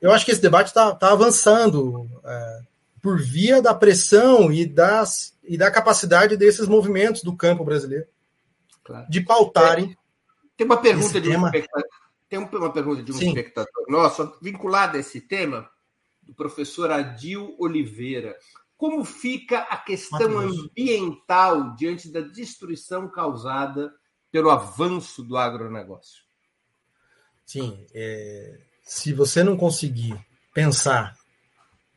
Eu acho que esse debate está tá avançando é, por via da pressão e, das, e da capacidade desses movimentos do campo brasileiro claro. de pautarem. É, tem uma pergunta de um tem uma pergunta de um Sim. espectador nosso, vinculada a esse tema, do professor Adil Oliveira. Como fica a questão ambiental diante da destruição causada pelo avanço do agronegócio? Sim, é, se você não conseguir pensar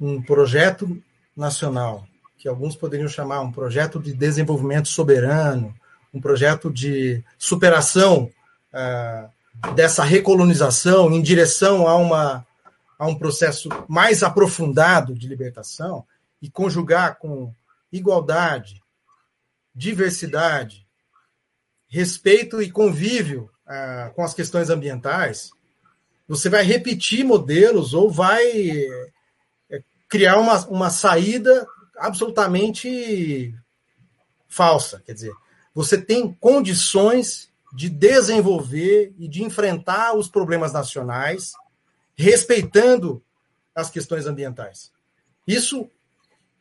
um projeto nacional, que alguns poderiam chamar um projeto de desenvolvimento soberano, um projeto de superação ah, dessa recolonização em direção a, uma, a um processo mais aprofundado de libertação e conjugar com igualdade, diversidade, respeito e convívio ah, com as questões ambientais, você vai repetir modelos ou vai é, criar uma, uma saída absolutamente falsa. Quer dizer, você tem condições de desenvolver e de enfrentar os problemas nacionais, respeitando as questões ambientais. Isso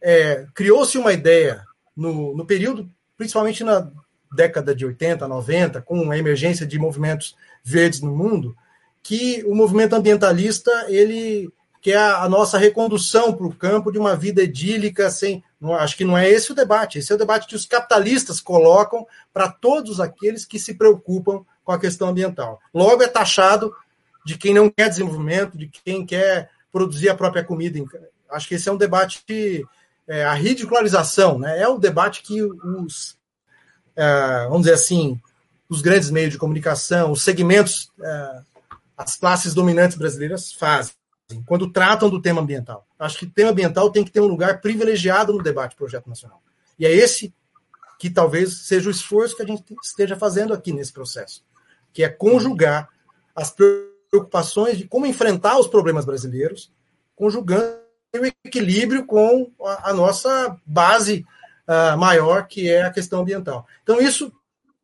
é, criou-se uma ideia no, no período, principalmente na década de 80, 90, com a emergência de movimentos verdes no mundo, que o movimento ambientalista ele quer a, a nossa recondução para o campo de uma vida edílica sem não, acho que não é esse o debate. Esse é o debate que os capitalistas colocam para todos aqueles que se preocupam com a questão ambiental. Logo é taxado de quem não quer desenvolvimento de quem quer produzir a própria comida. Acho que esse é um debate que é, a ridicularização né? É o debate que os é, vamos dizer assim os grandes meios de comunicação os segmentos é, as classes dominantes brasileiras fazem quando tratam do tema ambiental. Acho que o tema ambiental tem que ter um lugar privilegiado no debate do projeto nacional. E é esse que talvez seja o esforço que a gente esteja fazendo aqui nesse processo, que é conjugar as preocupações de como enfrentar os problemas brasileiros, conjugando o equilíbrio com a, nossa base uh, maior, que é a questão ambiental. Então, isso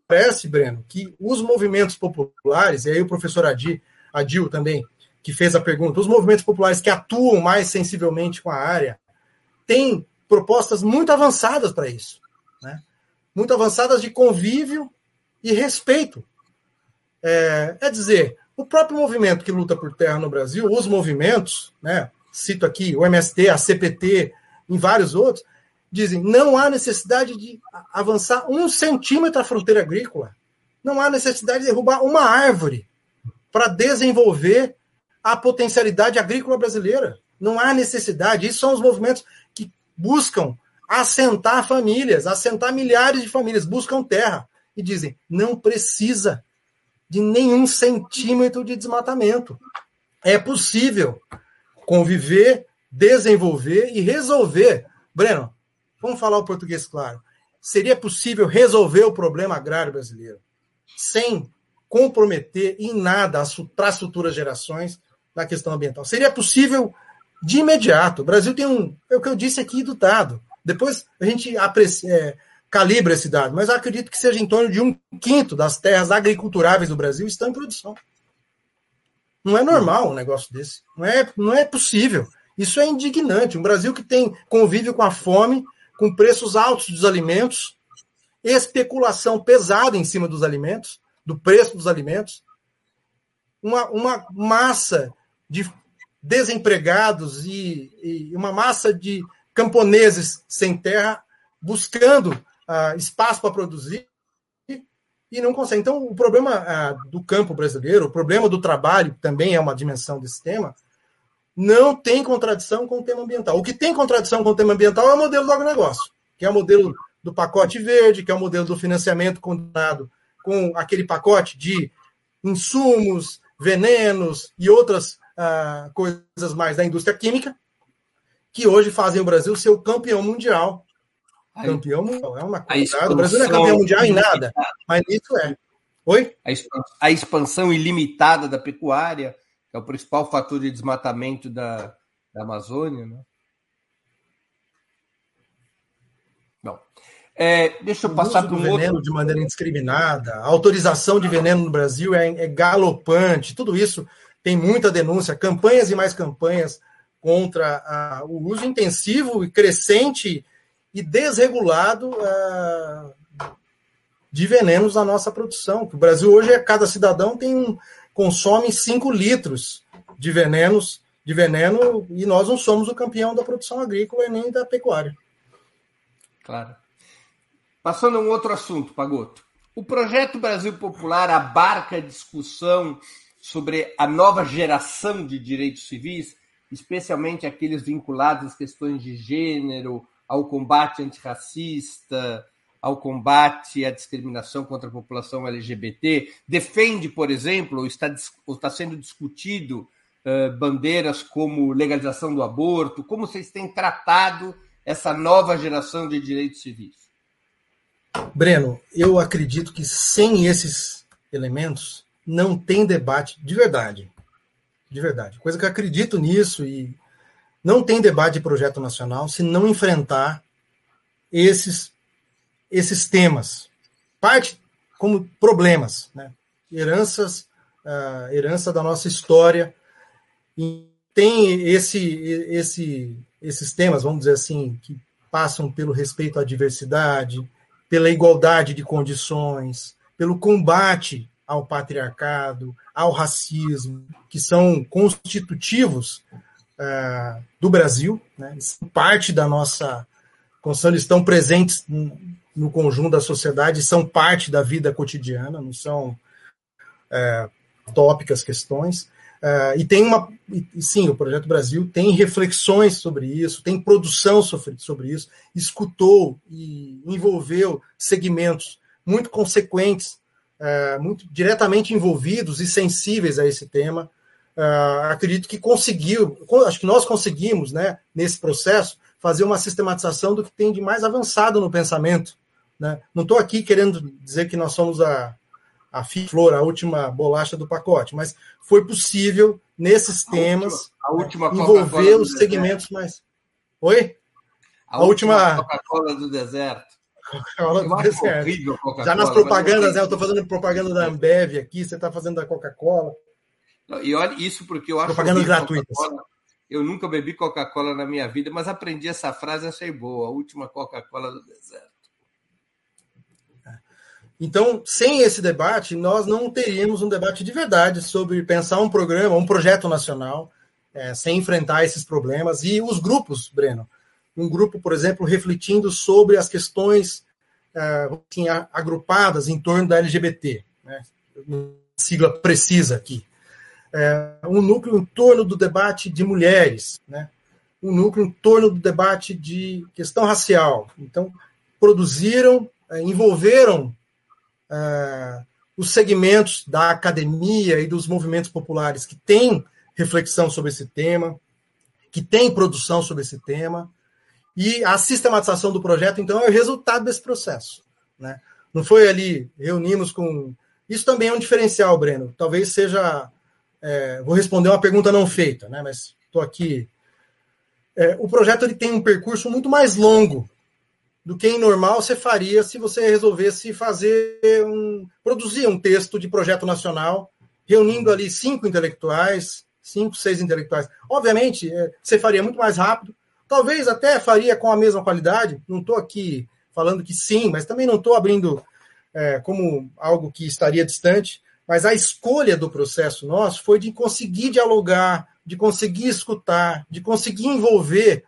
parece, Breno, que os movimentos populares, e aí o professor Adi a Dil também, que fez a pergunta, os movimentos populares que atuam mais sensivelmente com a área, têm propostas muito avançadas para isso. Né? Muito avançadas de convívio e respeito. É, é, dizer, o próprio movimento que luta por terra no Brasil, os movimentos, né, cito aqui o MST, a CPT, em vários outros, dizem não há necessidade de avançar um centímetro a fronteira agrícola. Não há necessidade de derrubar uma árvore para desenvolver a potencialidade agrícola brasileira. Não há necessidade. Isso são os movimentos que buscam assentar famílias, assentar milhares de famílias, buscam terra e dizem: não precisa de nenhum centímetro de desmatamento. É possível conviver, desenvolver e resolver. Breno, vamos falar o português claro. Seria possível resolver o problema agrário brasileiro sem comprometer em nada para as futuras gerações na questão ambiental. Seria possível de imediato. O Brasil tem um. É o que eu disse aqui do dado. Depois a gente aprecia, é, calibra esse dado, mas eu acredito que seja em torno de um quinto das terras agriculturáveis do Brasil estão em produção. Não é normal um negócio desse. Não é, não é possível. Isso é indignante. Um Brasil que tem convívio com a fome, com preços altos dos alimentos, especulação pesada em cima dos alimentos, do preço dos alimentos, uma, uma massa de desempregados e, e uma massa de camponeses sem terra buscando uh, espaço para produzir e não consegue. Então, o problema uh, do campo brasileiro, o problema do trabalho, também é uma dimensão desse tema, não tem contradição com o tema ambiental. O que tem contradição com o tema ambiental é o modelo do agronegócio, que é o modelo do pacote verde, que é o modelo do financiamento combinado com aquele pacote de insumos, venenos e outras uh, coisas mais da indústria química, que hoje fazem o Brasil ser o campeão mundial. Campeão mundial, é uma coisa. O Brasil não é campeão mundial em nada, mas isso é. Oi? A expansão ilimitada da pecuária, que é o principal fator de desmatamento da, da Amazônia, né? Bom, é, deixa eu passar para um veneno outro... de maneira indiscriminada, a autorização de veneno no Brasil é, é galopante, tudo isso tem muita denúncia, campanhas e mais campanhas contra a, o uso intensivo e crescente e desregulado uh, de venenos na nossa produção. O Brasil hoje, é, cada cidadão tem um, consome 5 litros de venenos de veneno e nós não somos o campeão da produção agrícola e nem da pecuária. Claro. Passando a um outro assunto, Pagoto. O projeto Brasil Popular abarca a discussão sobre a nova geração de direitos civis, especialmente aqueles vinculados às questões de gênero, ao combate antirracista, ao combate à discriminação contra a população LGBT. Defende, por exemplo, está, está sendo discutido uh, bandeiras como legalização do aborto. Como vocês têm tratado essa nova geração de direitos civis? Breno, eu acredito que sem esses elementos não tem debate de verdade. De verdade. Coisa que eu acredito nisso e não tem debate de projeto nacional se não enfrentar esses, esses temas. Parte como problemas, né? heranças, uh, herança da nossa história. E tem esse, esse, esses temas, vamos dizer assim, que passam pelo respeito à diversidade, pela igualdade de condições, pelo combate ao patriarcado, ao racismo, que são constitutivos uh, do Brasil, né? parte da nossa Constituição, estão presentes no conjunto da sociedade, são parte da vida cotidiana, não são uh, tópicas, questões. Uh, e tem uma. E, sim, o Projeto Brasil tem reflexões sobre isso, tem produção sobre, sobre isso, escutou e envolveu segmentos muito consequentes é, muito diretamente envolvidos e sensíveis a esse tema. Uh, acredito que conseguiu, acho que nós conseguimos, né, nesse processo, fazer uma sistematização do que tem de mais avançado no pensamento. Né? Não estou aqui querendo dizer que nós somos a, a flor, a última bolacha do pacote, mas foi possível, nesses a temas, última, última envolver os segmentos mais. Oi? A, a última, última Coca-Cola do deserto. <laughs> Coca-Cola do deserto. Coca Já nas propagandas, né? Eu estou fazendo propaganda da Ambev aqui, você está fazendo da Coca-Cola. E olha isso porque eu acho Propagandas gratuitas. Eu nunca bebi Coca-Cola na minha vida, mas aprendi essa frase e achei boa. A última Coca-Cola do deserto. Então, sem esse debate, nós não teríamos um debate de verdade sobre pensar um programa, um projeto nacional, é, sem enfrentar esses problemas. E os grupos, Breno, um grupo, por exemplo, refletindo sobre as questões uh, assim, agrupadas em torno da LGBT, né? sigla precisa aqui. É, um núcleo em torno do debate de mulheres, né? um núcleo em torno do debate de questão racial. Então, produziram, é, envolveram é, os segmentos da academia e dos movimentos populares que têm reflexão sobre esse tema, que têm produção sobre esse tema, e a sistematização do projeto, então, é o resultado desse processo. Né? Não foi ali, reunimos com. Isso também é um diferencial, Breno. Talvez seja. É, vou responder uma pergunta não feita, né? mas estou aqui. É, o projeto ele tem um percurso muito mais longo do que em normal você faria se você resolvesse fazer um. produzir um texto de projeto nacional, reunindo ali cinco intelectuais, cinco, seis intelectuais. Obviamente, é, você faria muito mais rápido, Talvez até faria com a mesma qualidade, não estou aqui falando que sim, mas também não estou abrindo é, como algo que estaria distante. Mas a escolha do processo nosso foi de conseguir dialogar, de conseguir escutar, de conseguir envolver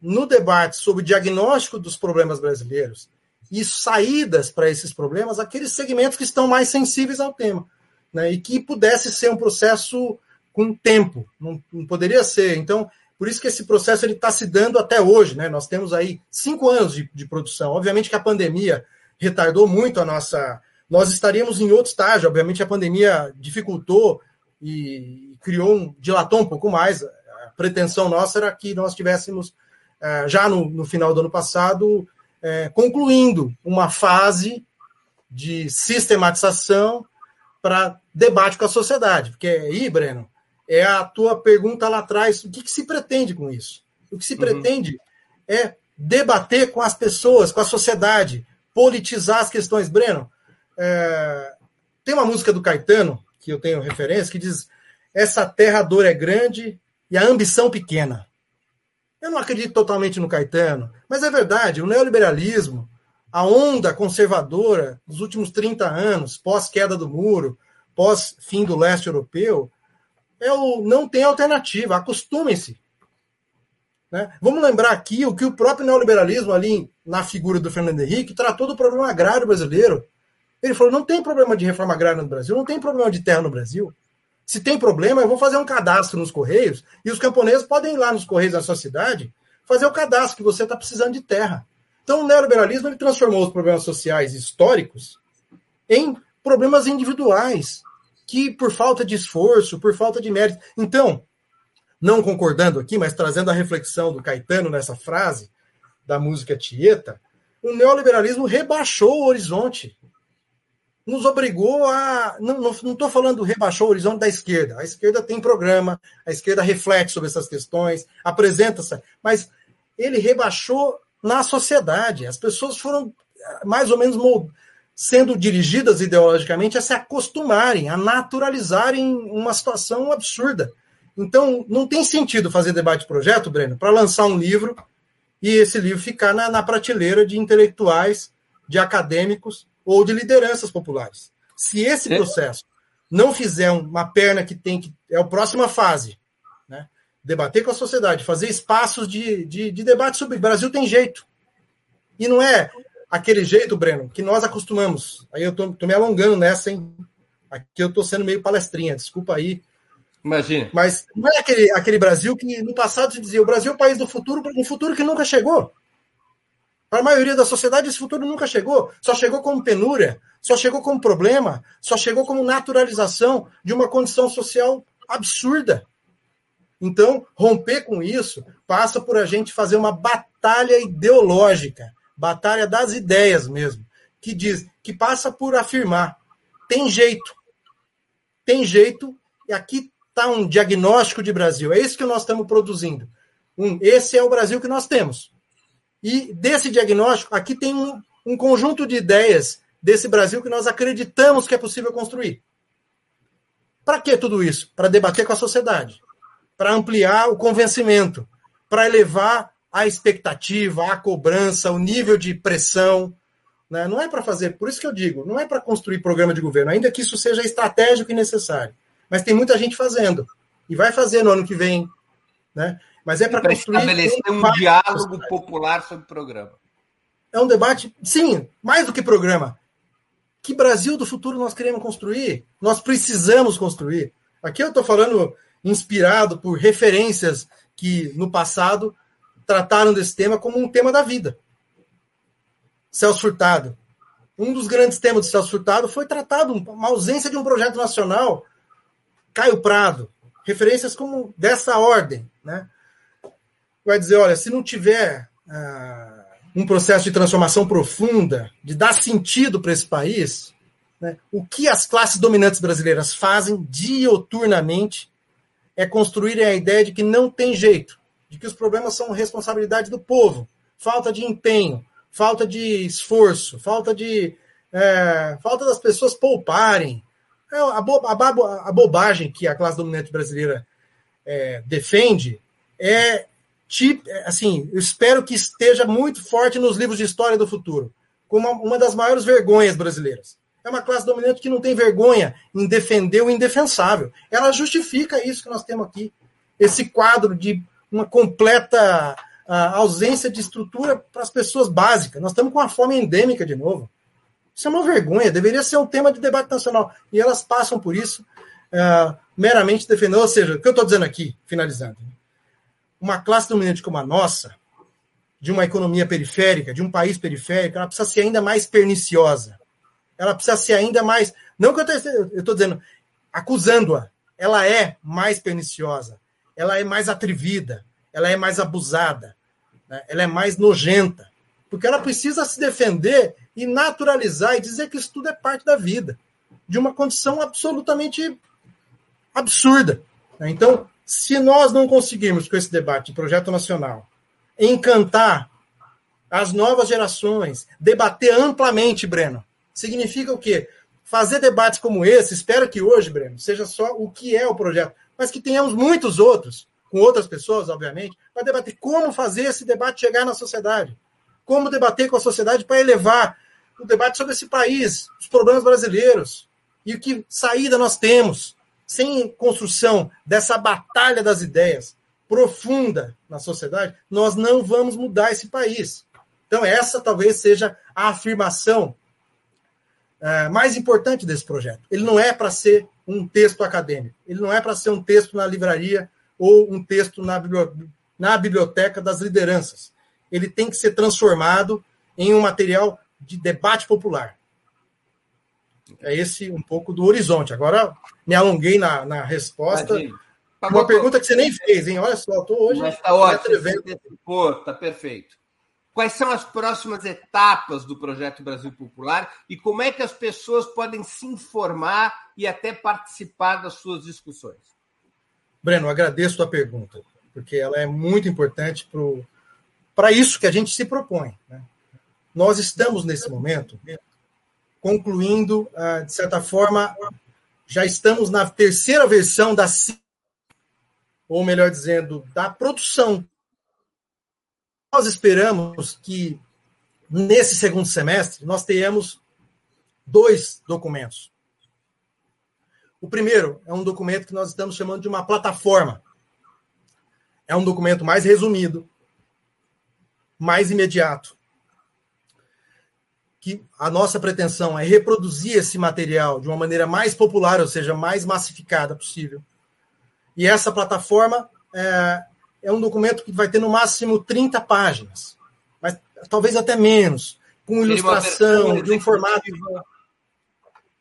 no debate sobre o diagnóstico dos problemas brasileiros e saídas para esses problemas aqueles segmentos que estão mais sensíveis ao tema. Né, e que pudesse ser um processo com tempo, não, não poderia ser. Então, por isso que esse processo está se dando até hoje. Né? Nós temos aí cinco anos de, de produção. Obviamente que a pandemia retardou muito a nossa. Nós estaríamos em outro estágio. Obviamente a pandemia dificultou e criou um, dilatou um pouco mais. A pretensão nossa era que nós tivéssemos é, já no, no, final do ano passado é, concluindo uma fase de sistematização para debate com a sociedade. Porque aí, Breno, é a tua pergunta lá atrás: o que, que se pretende com isso? O que se uhum. pretende é debater com as pessoas, com a sociedade, politizar as questões. Breno, é, tem uma música do Caetano, que eu tenho referência, que diz: Essa terra a dor é grande e a ambição pequena. Eu não acredito totalmente no Caetano, mas é verdade, o neoliberalismo, a onda conservadora dos últimos 30 anos, pós-queda do muro, pós-fim do leste europeu, é o não tem alternativa, acostumem-se. Né? Vamos lembrar aqui o que o próprio neoliberalismo, ali na figura do Fernando Henrique, tratou do problema agrário brasileiro. Ele falou: não tem problema de reforma agrária no Brasil, não tem problema de terra no Brasil. Se tem problema, eu vou fazer um cadastro nos Correios e os camponeses podem ir lá nos Correios da sua cidade fazer o cadastro que você está precisando de terra. Então, o neoliberalismo ele transformou os problemas sociais históricos em problemas individuais, que por falta de esforço, por falta de mérito. Então, não concordando aqui, mas trazendo a reflexão do Caetano nessa frase da música Tieta, o neoliberalismo rebaixou o horizonte nos obrigou a. Não estou falando rebaixou o horizonte da esquerda. A esquerda tem programa, a esquerda reflete sobre essas questões, apresenta-se, mas ele rebaixou na sociedade. As pessoas foram mais ou menos sendo dirigidas ideologicamente a se acostumarem, a naturalizarem uma situação absurda. Então, não tem sentido fazer debate de projeto, Breno, para lançar um livro e esse livro ficar na, na prateleira de intelectuais, de acadêmicos, ou de lideranças populares. Se esse é. processo não fizer uma perna que tem que. É a próxima fase. Né? Debater com a sociedade, fazer espaços de, de, de debate sobre. O Brasil tem jeito. E não é aquele jeito, Breno, que nós acostumamos. Aí eu tô, tô me alongando nessa, hein? Aqui eu tô sendo meio palestrinha, desculpa aí. Imagina. Mas não é aquele, aquele Brasil que no passado se dizia o Brasil é o país do futuro, um futuro que nunca chegou. Para a maioria da sociedade, esse futuro nunca chegou. Só chegou como penúria, só chegou como problema, só chegou como naturalização de uma condição social absurda. Então, romper com isso passa por a gente fazer uma batalha ideológica, batalha das ideias mesmo, que diz, que passa por afirmar, tem jeito, tem jeito, e aqui está um diagnóstico de Brasil. É isso que nós estamos produzindo. Um, esse é o Brasil que nós temos. E desse diagnóstico, aqui tem um, um conjunto de ideias desse Brasil que nós acreditamos que é possível construir. Para que tudo isso? Para debater com a sociedade, para ampliar o convencimento, para elevar a expectativa, a cobrança, o nível de pressão. Né? Não é para fazer, por isso que eu digo, não é para construir programa de governo, ainda que isso seja estratégico e necessário. Mas tem muita gente fazendo. E vai fazer no ano que vem. Né? Mas é para construir. estabelecer um, um diálogo popular sobre o programa. É um debate, sim, mais do que programa. Que Brasil do futuro nós queremos construir? Nós precisamos construir. Aqui eu estou falando inspirado por referências que no passado trataram desse tema como um tema da vida. Celso Furtado. Um dos grandes temas de Celso Furtado foi tratado uma ausência de um projeto nacional. Caio Prado, referências como dessa ordem, né? vai dizer, olha, se não tiver ah, um processo de transformação profunda, de dar sentido para esse país, né, o que as classes dominantes brasileiras fazem dioturnamente é construir a ideia de que não tem jeito, de que os problemas são responsabilidade do povo, falta de empenho, falta de esforço, falta de é, falta das pessoas pouparem. É, a, bo, a, a, bobagem que a classe dominante brasileira é, defende é assim, eu espero que esteja muito forte nos livros de história do futuro, como uma das maiores vergonhas brasileiras. É uma classe dominante que não tem vergonha em defender o indefensável. Ela justifica isso que nós temos aqui. Esse quadro de uma completa uh, ausência de estrutura para as pessoas básicas. Nós estamos com uma fome endêmica de novo. Isso é uma vergonha, deveria ser um tema de debate nacional. E elas passam por isso uh, meramente defendendo. Ou seja, o que eu estou dizendo aqui, finalizando, uma classe dominante como a nossa, de uma economia periférica, de um país periférico, ela precisa ser ainda mais perniciosa. Ela precisa ser ainda mais. Não que eu estou dizendo, acusando-a. Ela é mais perniciosa, ela é mais atrevida, ela é mais abusada, né? ela é mais nojenta. Porque ela precisa se defender e naturalizar e dizer que isso tudo é parte da vida, de uma condição absolutamente absurda. Né? Então, se nós não conseguirmos, com esse debate, projeto nacional, encantar as novas gerações, debater amplamente, Breno, significa o quê? Fazer debates como esse, espero que hoje, Breno, seja só o que é o projeto, mas que tenhamos muitos outros, com outras pessoas, obviamente, para debater como fazer esse debate chegar na sociedade. Como debater com a sociedade para elevar o debate sobre esse país, os problemas brasileiros e o que saída nós temos sem construção dessa batalha das ideias profunda na sociedade, nós não vamos mudar esse país. Então, essa talvez seja a afirmação é, mais importante desse projeto. Ele não é para ser um texto acadêmico, ele não é para ser um texto na livraria ou um texto na, na biblioteca das lideranças. Ele tem que ser transformado em um material de debate popular. É esse um pouco do horizonte. Agora, me alonguei na, na resposta. Uma pergunta que você nem fez, hein? Olha só, estou hoje. Mas está ótimo. Está perfeito. Quais são as próximas etapas do projeto Brasil Popular e como é que as pessoas podem se informar e até participar das suas discussões? Breno, agradeço a pergunta, porque ela é muito importante para isso que a gente se propõe. Né? Nós estamos, nesse momento, concluindo, ah, de certa forma, já estamos na terceira versão da ou melhor dizendo, da produção. Nós esperamos que nesse segundo semestre nós tenhamos dois documentos. O primeiro é um documento que nós estamos chamando de uma plataforma. É um documento mais resumido, mais imediato, que a nossa pretensão é reproduzir esse material de uma maneira mais popular, ou seja, mais massificada possível. E essa plataforma é, é um documento que vai ter no máximo 30 páginas, mas talvez até menos, com ilustração, de um formato.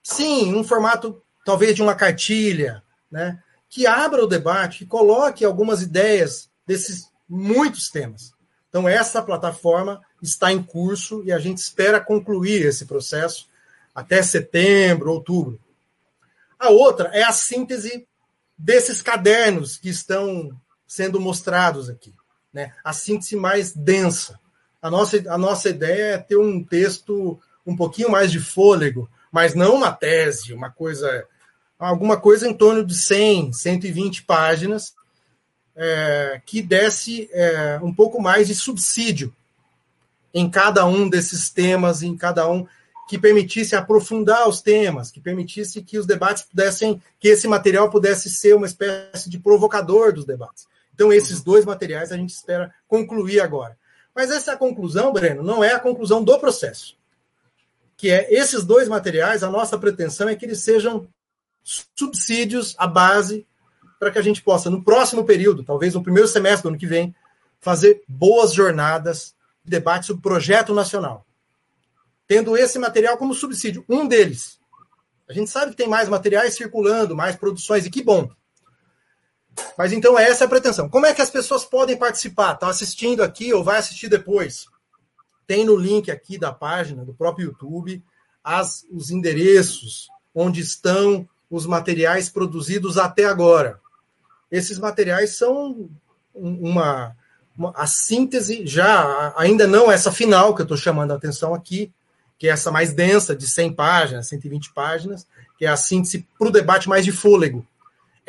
Sim, um formato talvez de uma cartilha, né? Que abra o debate, que coloque algumas ideias desses muitos temas. Então, essa plataforma está em curso e a gente espera concluir esse processo até setembro, outubro. A outra é a síntese desses cadernos que estão sendo mostrados aqui. Né? A síntese mais densa. A nossa, a nossa ideia é ter um texto um pouquinho mais de fôlego, mas não uma tese, uma coisa. alguma coisa em torno de 100, 120 páginas, é, que desse é, um pouco mais de subsídio em cada um desses temas, em cada um que permitisse aprofundar os temas, que permitisse que os debates pudessem, que esse material pudesse ser uma espécie de provocador dos debates. Então, esses dois materiais a gente espera concluir agora. Mas essa conclusão, Breno, não é a conclusão do processo. Que é esses dois materiais, a nossa pretensão é que eles sejam subsídios, a base, para que a gente possa, no próximo período, talvez no primeiro semestre do ano que vem, fazer boas jornadas debate sobre projeto nacional, tendo esse material como subsídio, um deles. A gente sabe que tem mais materiais circulando, mais produções, e que bom. Mas então essa é a pretensão. Como é que as pessoas podem participar? Está assistindo aqui ou vai assistir depois? Tem no link aqui da página do próprio YouTube as, os endereços onde estão os materiais produzidos até agora. Esses materiais são uma, a síntese, já ainda não essa final que eu estou chamando a atenção aqui, que é essa mais densa, de 100 páginas, 120 páginas, que é a síntese para o debate mais de fôlego.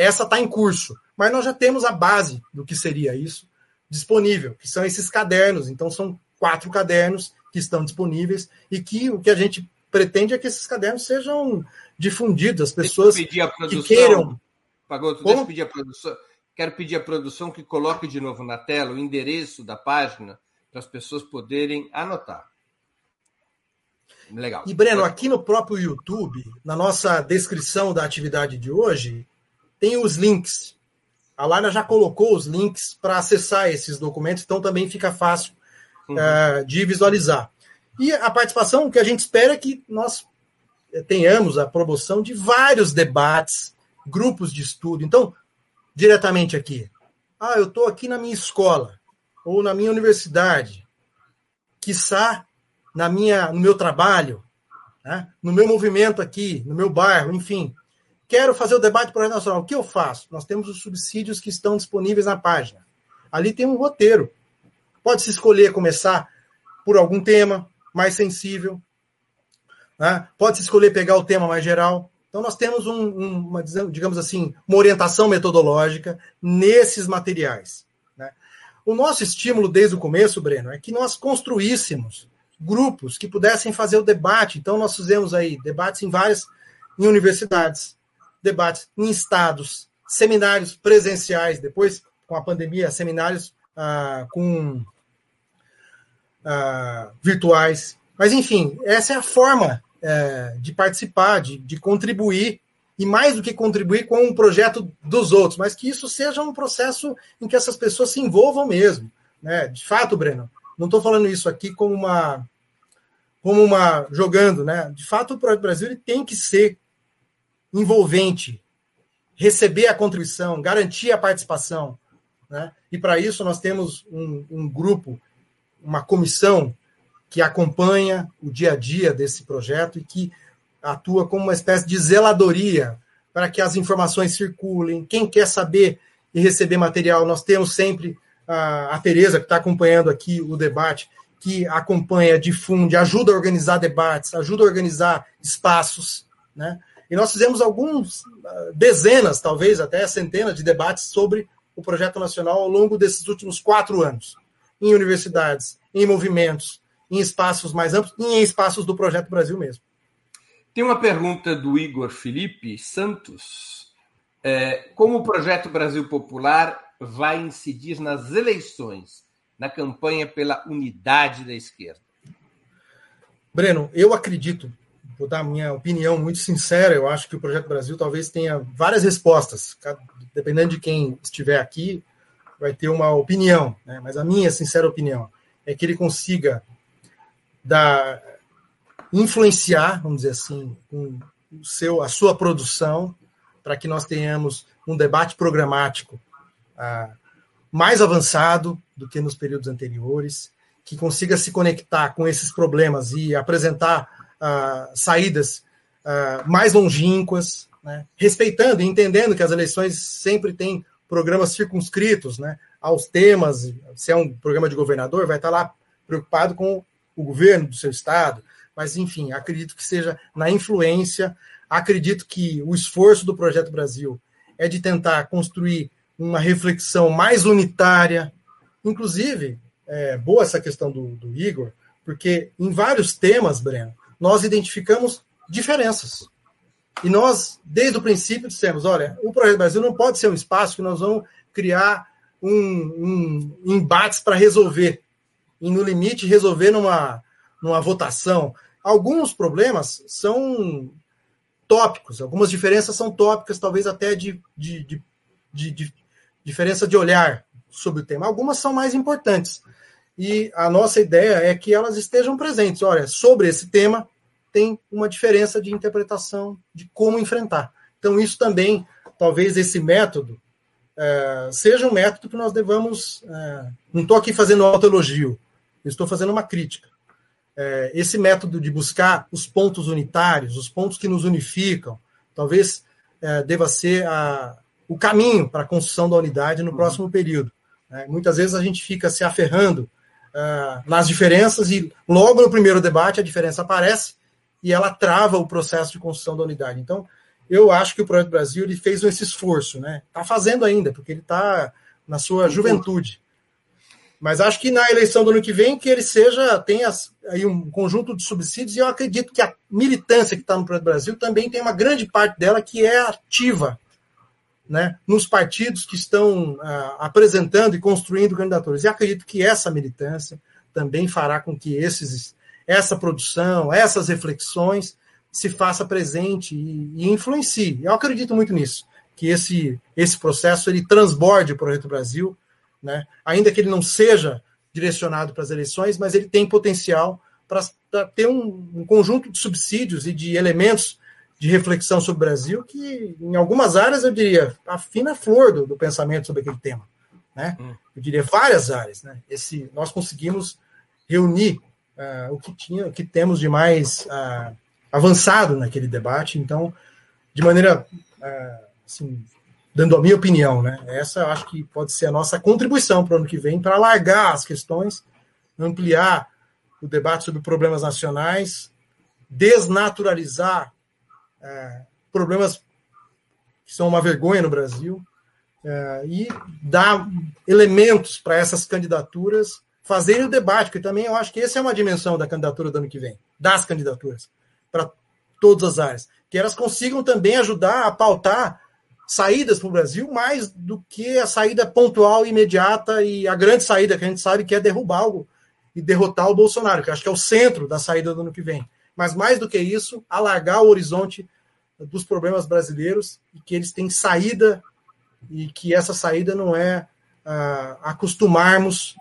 Essa está em curso, mas nós já temos a base do que seria isso, disponível, que são esses cadernos. Então, são quatro cadernos que estão disponíveis e que o que a gente pretende é que esses cadernos sejam difundidos, as pessoas que queiram. Pagoto, deixa eu pedir a produção. Quero pedir à produção que coloque de novo na tela o endereço da página para as pessoas poderem anotar. Legal. E, Breno, aqui no próprio YouTube, na nossa descrição da atividade de hoje, tem os links. A Lara já colocou os links para acessar esses documentos, então também fica fácil uhum. uh, de visualizar. E a participação, o que a gente espera é que nós tenhamos a promoção de vários debates, grupos de estudo. Então, diretamente aqui, ah, eu estou aqui na minha escola ou na minha universidade, quiçá na minha, no meu trabalho, né? no meu movimento aqui, no meu bairro, enfim. Quero fazer o debate projeto nacional. O que eu faço? Nós temos os subsídios que estão disponíveis na página. Ali tem um roteiro. Pode-se escolher começar por algum tema mais sensível. Né? Pode-se escolher pegar o tema mais geral. Então, nós temos um, um, uma, digamos assim, uma orientação metodológica nesses materiais. Né? O nosso estímulo desde o começo, Breno, é que nós construíssemos grupos que pudessem fazer o debate. Então, nós fizemos aí debates em várias em universidades, debates em estados, seminários presenciais, depois, com a pandemia, seminários ah, com ah, virtuais. Mas, enfim, essa é a forma é, de participar, de, de contribuir, e mais do que contribuir com um projeto dos outros, mas que isso seja um processo em que essas pessoas se envolvam mesmo. Né? De fato, Breno, não estou falando isso aqui como uma como uma jogando, né? De fato, o Brasil ele tem que ser envolvente, receber a contribuição, garantir a participação, né? E para isso nós temos um, um grupo, uma comissão que acompanha o dia a dia desse projeto e que atua como uma espécie de zeladoria para que as informações circulem. Quem quer saber e receber material, nós temos sempre a, a Tereza, que está acompanhando aqui o debate, que acompanha, difunde, ajuda a organizar debates, ajuda a organizar espaços, né? E nós fizemos alguns, ah, dezenas, talvez até centenas de debates sobre o projeto nacional ao longo desses últimos quatro anos, em universidades, em movimentos, em espaços mais amplos e em espaços do Projeto Brasil mesmo. Tem uma pergunta do Igor Felipe Santos. É, como o Projeto Brasil Popular vai incidir nas eleições? na campanha pela unidade da esquerda? Breno, eu acredito, vou dar minha opinião muito sincera, eu acho que o Projeto Brasil talvez tenha várias respostas. Dependendo de quem estiver aqui, vai ter uma opinião, né? mas a minha sincera opinião é que ele consiga dar, influenciar, vamos dizer assim, o seu, a sua produção, para que nós tenhamos um debate programático ah, mais avançado do que nos períodos anteriores, que consiga se conectar com esses problemas e apresentar uh, saídas uh, mais longínquas, né? respeitando e entendendo que as eleições sempre têm programas circunscritos né? aos temas. Se é um programa de governador, vai estar lá preocupado com o governo do seu estado. Mas, enfim, acredito que seja na influência, acredito que o esforço do Projeto Brasil é de tentar construir uma reflexão mais unitária. Inclusive, é boa essa questão do, do Igor, porque em vários temas, Breno, nós identificamos diferenças. E nós, desde o princípio, dissemos: olha, o Projeto Brasil não pode ser um espaço que nós vamos criar um, um embates para resolver. E, no limite, resolver numa, numa votação. Alguns problemas são tópicos, algumas diferenças são tópicas, talvez até de, de, de, de, diferença de olhar sobre o tema. Algumas são mais importantes. E a nossa ideia é que elas estejam presentes. Olha, sobre esse tema tem uma diferença de interpretação de como enfrentar. Então, isso também, talvez esse método, é, seja um método que nós devamos. É, não estou aqui fazendo autoelogio, estou fazendo uma crítica. É, esse método de buscar os pontos unitários, os pontos que nos unificam, talvez é, deva ser a, o caminho para a construção da unidade no uhum. próximo período. Né? Muitas vezes a gente fica se aferrando uh, nas diferenças e logo no primeiro debate a diferença aparece e ela trava o processo de construção da unidade. Então, eu acho que o Projeto Brasil ele fez esse esforço, né? Está fazendo ainda, porque ele está na sua juventude. Mas acho que na eleição do ano que vem que ele seja tenha aí um conjunto de subsídios e eu acredito que a militância que está no Brasil também tem uma grande parte dela que é ativa, né, nos partidos que estão uh, apresentando e construindo candidaturas. E acredito que essa militância também fará com que esses, essa produção, essas reflexões se faça presente e, e influencie. Eu acredito muito nisso, que esse, esse processo ele transborde o Projeto Brasil, né? ainda que ele não seja direcionado para as eleições, mas ele tem potencial para ter um, um, conjunto de subsídios e de elementos de reflexão sobre o Brasil que, em algumas áreas, eu diria, afina a flor do, do pensamento sobre aquele tema. Né? Hum. Eu diria várias áreas. Né? Esse, nós conseguimos reunir uh, o que tinha, o que temos de mais uh, avançado naquele debate. Então, de maneira uh, assim, dando a minha opinião, né? Essa eu acho que pode ser a nossa contribuição para o ano que vem, para alargar as questões, ampliar o debate sobre problemas nacionais, desnaturalizar é, problemas que são uma vergonha no Brasil é, e dar elementos para essas candidaturas fazerem o debate, porque também eu acho que essa é uma dimensão da candidatura do ano que vem, das candidaturas, para todas as áreas, que elas consigam também ajudar a pautar saídas para o Brasil, mais do que a saída pontual, imediata e a grande saída que a gente sabe que é derrubar algo e derrotar o Bolsonaro, que acho que é o centro da saída do ano que vem. Mas mais do que isso, alargar o horizonte dos problemas brasileiros e que eles têm saída e que essa saída não é uh, acostumarmos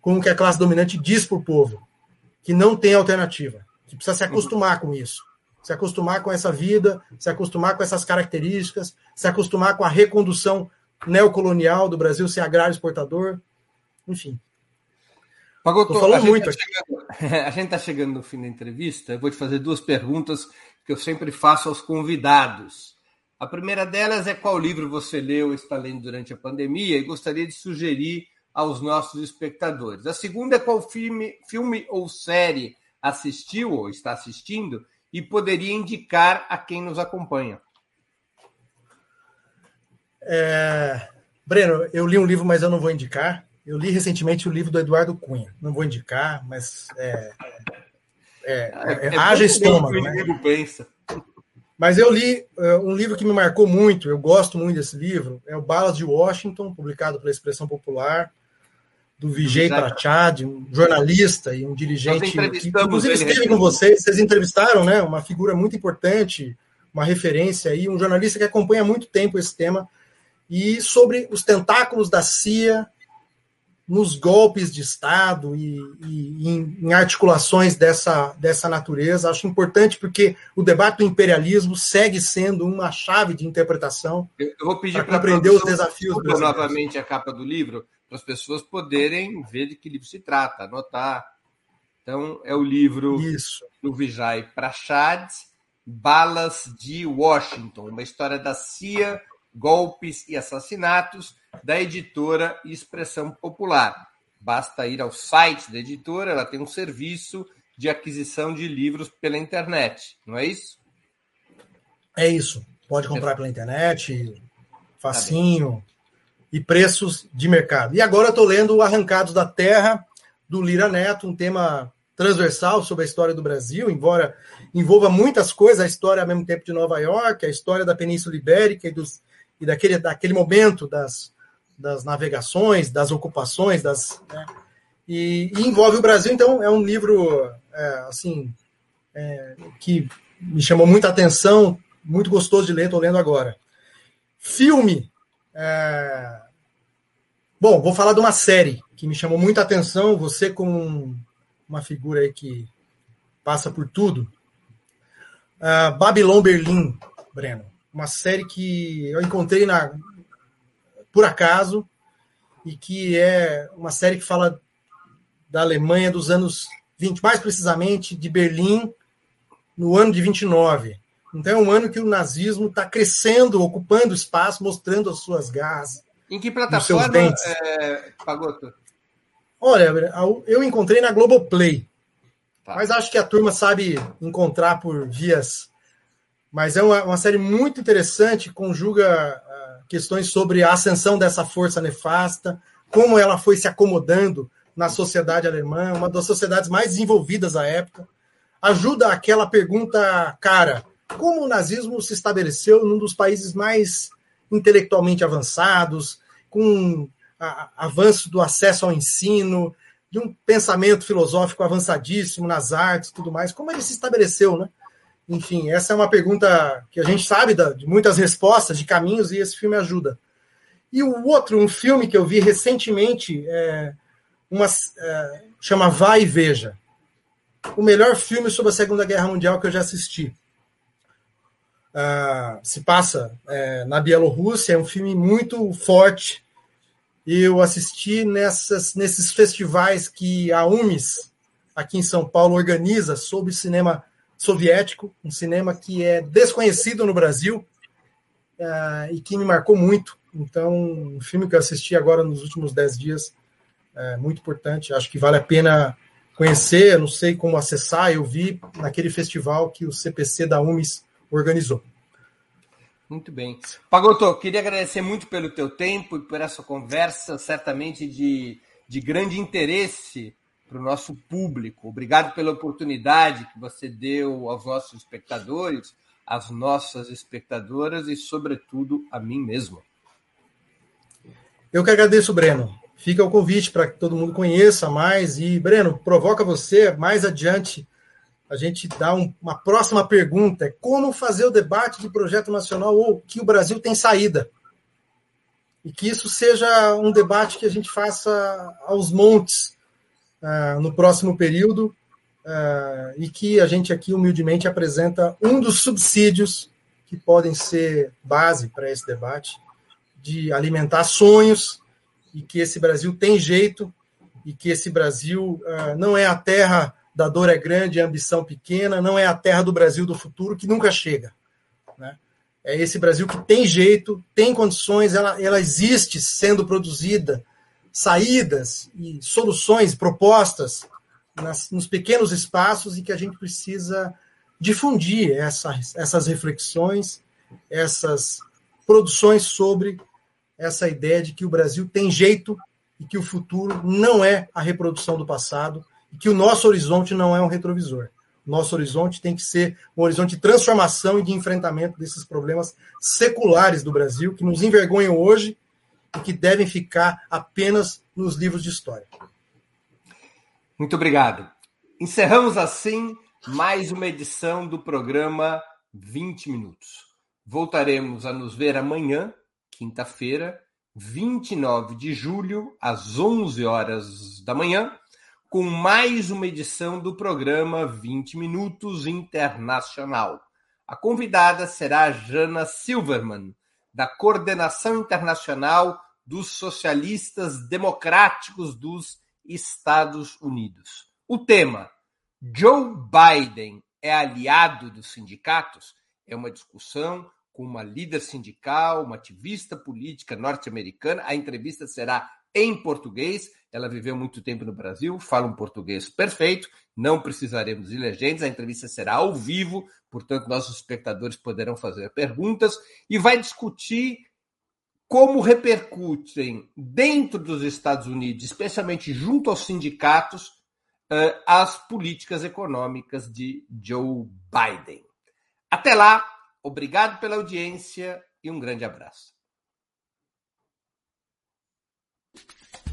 com o que a classe dominante diz para o povo, que não tem alternativa, que precisa se acostumar com isso se acostumar com essa vida, se acostumar com essas características, se acostumar com a recondução neocolonial do Brasil ser agrário exportador, enfim. Pagoto, falando a muito. Tá chegando, <laughs> a gente está chegando no fim da entrevista. Eu vou te fazer duas perguntas que eu sempre faço aos convidados. A primeira delas é qual livro você leu ou está lendo durante a pandemia e gostaria de sugerir aos nossos espectadores. A segunda é qual filme, filme ou série assistiu ou está assistindo e poderia indicar a quem nos acompanha. É... Breno, eu li um livro, mas eu não vou indicar. Eu li recentemente o livro do Eduardo Cunha. Não vou indicar, mas é, é, é, é haja estômago. Né? Pensa. Mas eu li uh, um livro que me marcou muito, eu gosto muito desse livro, é o Balas de Washington, publicado pela Expressão Popular do Vijay Prachad, um jornalista e um dirigente que, inclusive esteve com vocês, vocês entrevistaram, né? Uma figura muito importante, uma referência aí, um jornalista que acompanha há muito tempo esse tema e sobre os tentáculos da CIA nos golpes de Estado e, e em, articulações dessa, dessa natureza. Acho importante porque o debate do imperialismo segue sendo uma chave de interpretação. Eu, vou pedir para compreender os desafios. Novamente a capa do livro, para as pessoas poderem ver de que livro se trata, anotar. Então, é o livro Isso. do Vijay Prashad, Balas de Washington, uma história da CIA, golpes e assassinatos, da editora Expressão Popular. Basta ir ao site da editora, ela tem um serviço de aquisição de livros pela internet, não é isso? É isso. Pode comprar pela internet, facinho. Tá e preços de mercado. E agora estou lendo o Arrancados da Terra, do Lira Neto, um tema transversal sobre a história do Brasil, embora envolva muitas coisas, a história ao mesmo tempo de Nova York, a história da Península Ibérica e, dos, e daquele, daquele momento das, das navegações, das ocupações, das, né? e, e, envolve o Brasil, então é um livro é, assim é, que me chamou muita atenção, muito gostoso de ler, estou lendo agora. Filme, é... Bom, vou falar de uma série que me chamou muita atenção. Você, como uma figura aí que passa por tudo. Uh, Babylon Berlim, Breno. Uma série que eu encontrei na por acaso e que é uma série que fala da Alemanha dos anos 20, mais precisamente de Berlim no ano de 29. Então é um ano que o nazismo está crescendo, ocupando espaço, mostrando as suas garras. Em que plataforma, é, Pagoto? Olha, eu encontrei na Globoplay. Tá. Mas acho que a turma sabe encontrar por vias. Mas é uma, uma série muito interessante, conjuga uh, questões sobre a ascensão dessa força nefasta, como ela foi se acomodando na sociedade alemã, uma das sociedades mais desenvolvidas à época. Ajuda aquela pergunta, cara, como o nazismo se estabeleceu num dos países mais intelectualmente avançados, com a, avanço do acesso ao ensino, de um pensamento filosófico avançadíssimo nas artes tudo mais, como ele se estabeleceu, né? Enfim, essa é uma pergunta que a gente sabe de muitas respostas, de caminhos, e esse filme ajuda. E o outro, um filme que eu vi recentemente, é, uma, é, chama Vai e Veja. O melhor filme sobre a Segunda Guerra Mundial que eu já assisti. Uh, se passa é, na Bielorrússia, é um filme muito forte. Eu assisti nessas, nesses festivais que a UMES, aqui em São Paulo, organiza sobre cinema soviético, um cinema que é desconhecido no Brasil uh, e que me marcou muito. Então, um filme que eu assisti agora nos últimos dez dias, é muito importante. Acho que vale a pena conhecer. Eu não sei como acessar. Eu vi naquele festival que o CPC da UMES organizou. Muito bem. Pagoto, queria agradecer muito pelo teu tempo e por essa conversa, certamente de, de grande interesse para o nosso público. Obrigado pela oportunidade que você deu aos nossos espectadores, às nossas espectadoras e, sobretudo, a mim mesmo. Eu que agradeço, Breno. Fica o convite para que todo mundo conheça mais. E, Breno, provoca você mais adiante a gente dá um, uma próxima pergunta: é como fazer o debate de projeto nacional ou que o Brasil tem saída? E que isso seja um debate que a gente faça aos montes uh, no próximo período uh, e que a gente aqui humildemente apresenta um dos subsídios que podem ser base para esse debate, de alimentar sonhos e que esse Brasil tem jeito e que esse Brasil uh, não é a terra da dor é grande, a ambição pequena, não é a terra do Brasil do futuro que nunca chega. Né? É esse Brasil que tem jeito, tem condições, ela, ela existe sendo produzida, saídas e soluções, propostas nas, nos pequenos espaços e que a gente precisa difundir essas, essas reflexões, essas produções sobre essa ideia de que o Brasil tem jeito e que o futuro não é a reprodução do passado, e que o nosso horizonte não é um retrovisor. Nosso horizonte tem que ser um horizonte de transformação e de enfrentamento desses problemas seculares do Brasil, que nos envergonham hoje e que devem ficar apenas nos livros de história. Muito obrigado. Encerramos assim mais uma edição do programa 20 Minutos. Voltaremos a nos ver amanhã, quinta-feira, 29 de julho, às 11 horas da manhã com mais uma edição do programa 20 Minutos Internacional. A convidada será Jana Silverman, da Coordenação Internacional dos Socialistas Democráticos dos Estados Unidos. O tema: Joe Biden é aliado dos sindicatos? É uma discussão com uma líder sindical, uma ativista política norte-americana. A entrevista será em português. Ela viveu muito tempo no Brasil, fala um português perfeito, não precisaremos de legendas, a entrevista será ao vivo, portanto, nossos espectadores poderão fazer perguntas e vai discutir como repercutem dentro dos Estados Unidos, especialmente junto aos sindicatos, eh, as políticas econômicas de Joe Biden. Até lá, obrigado pela audiência e um grande abraço.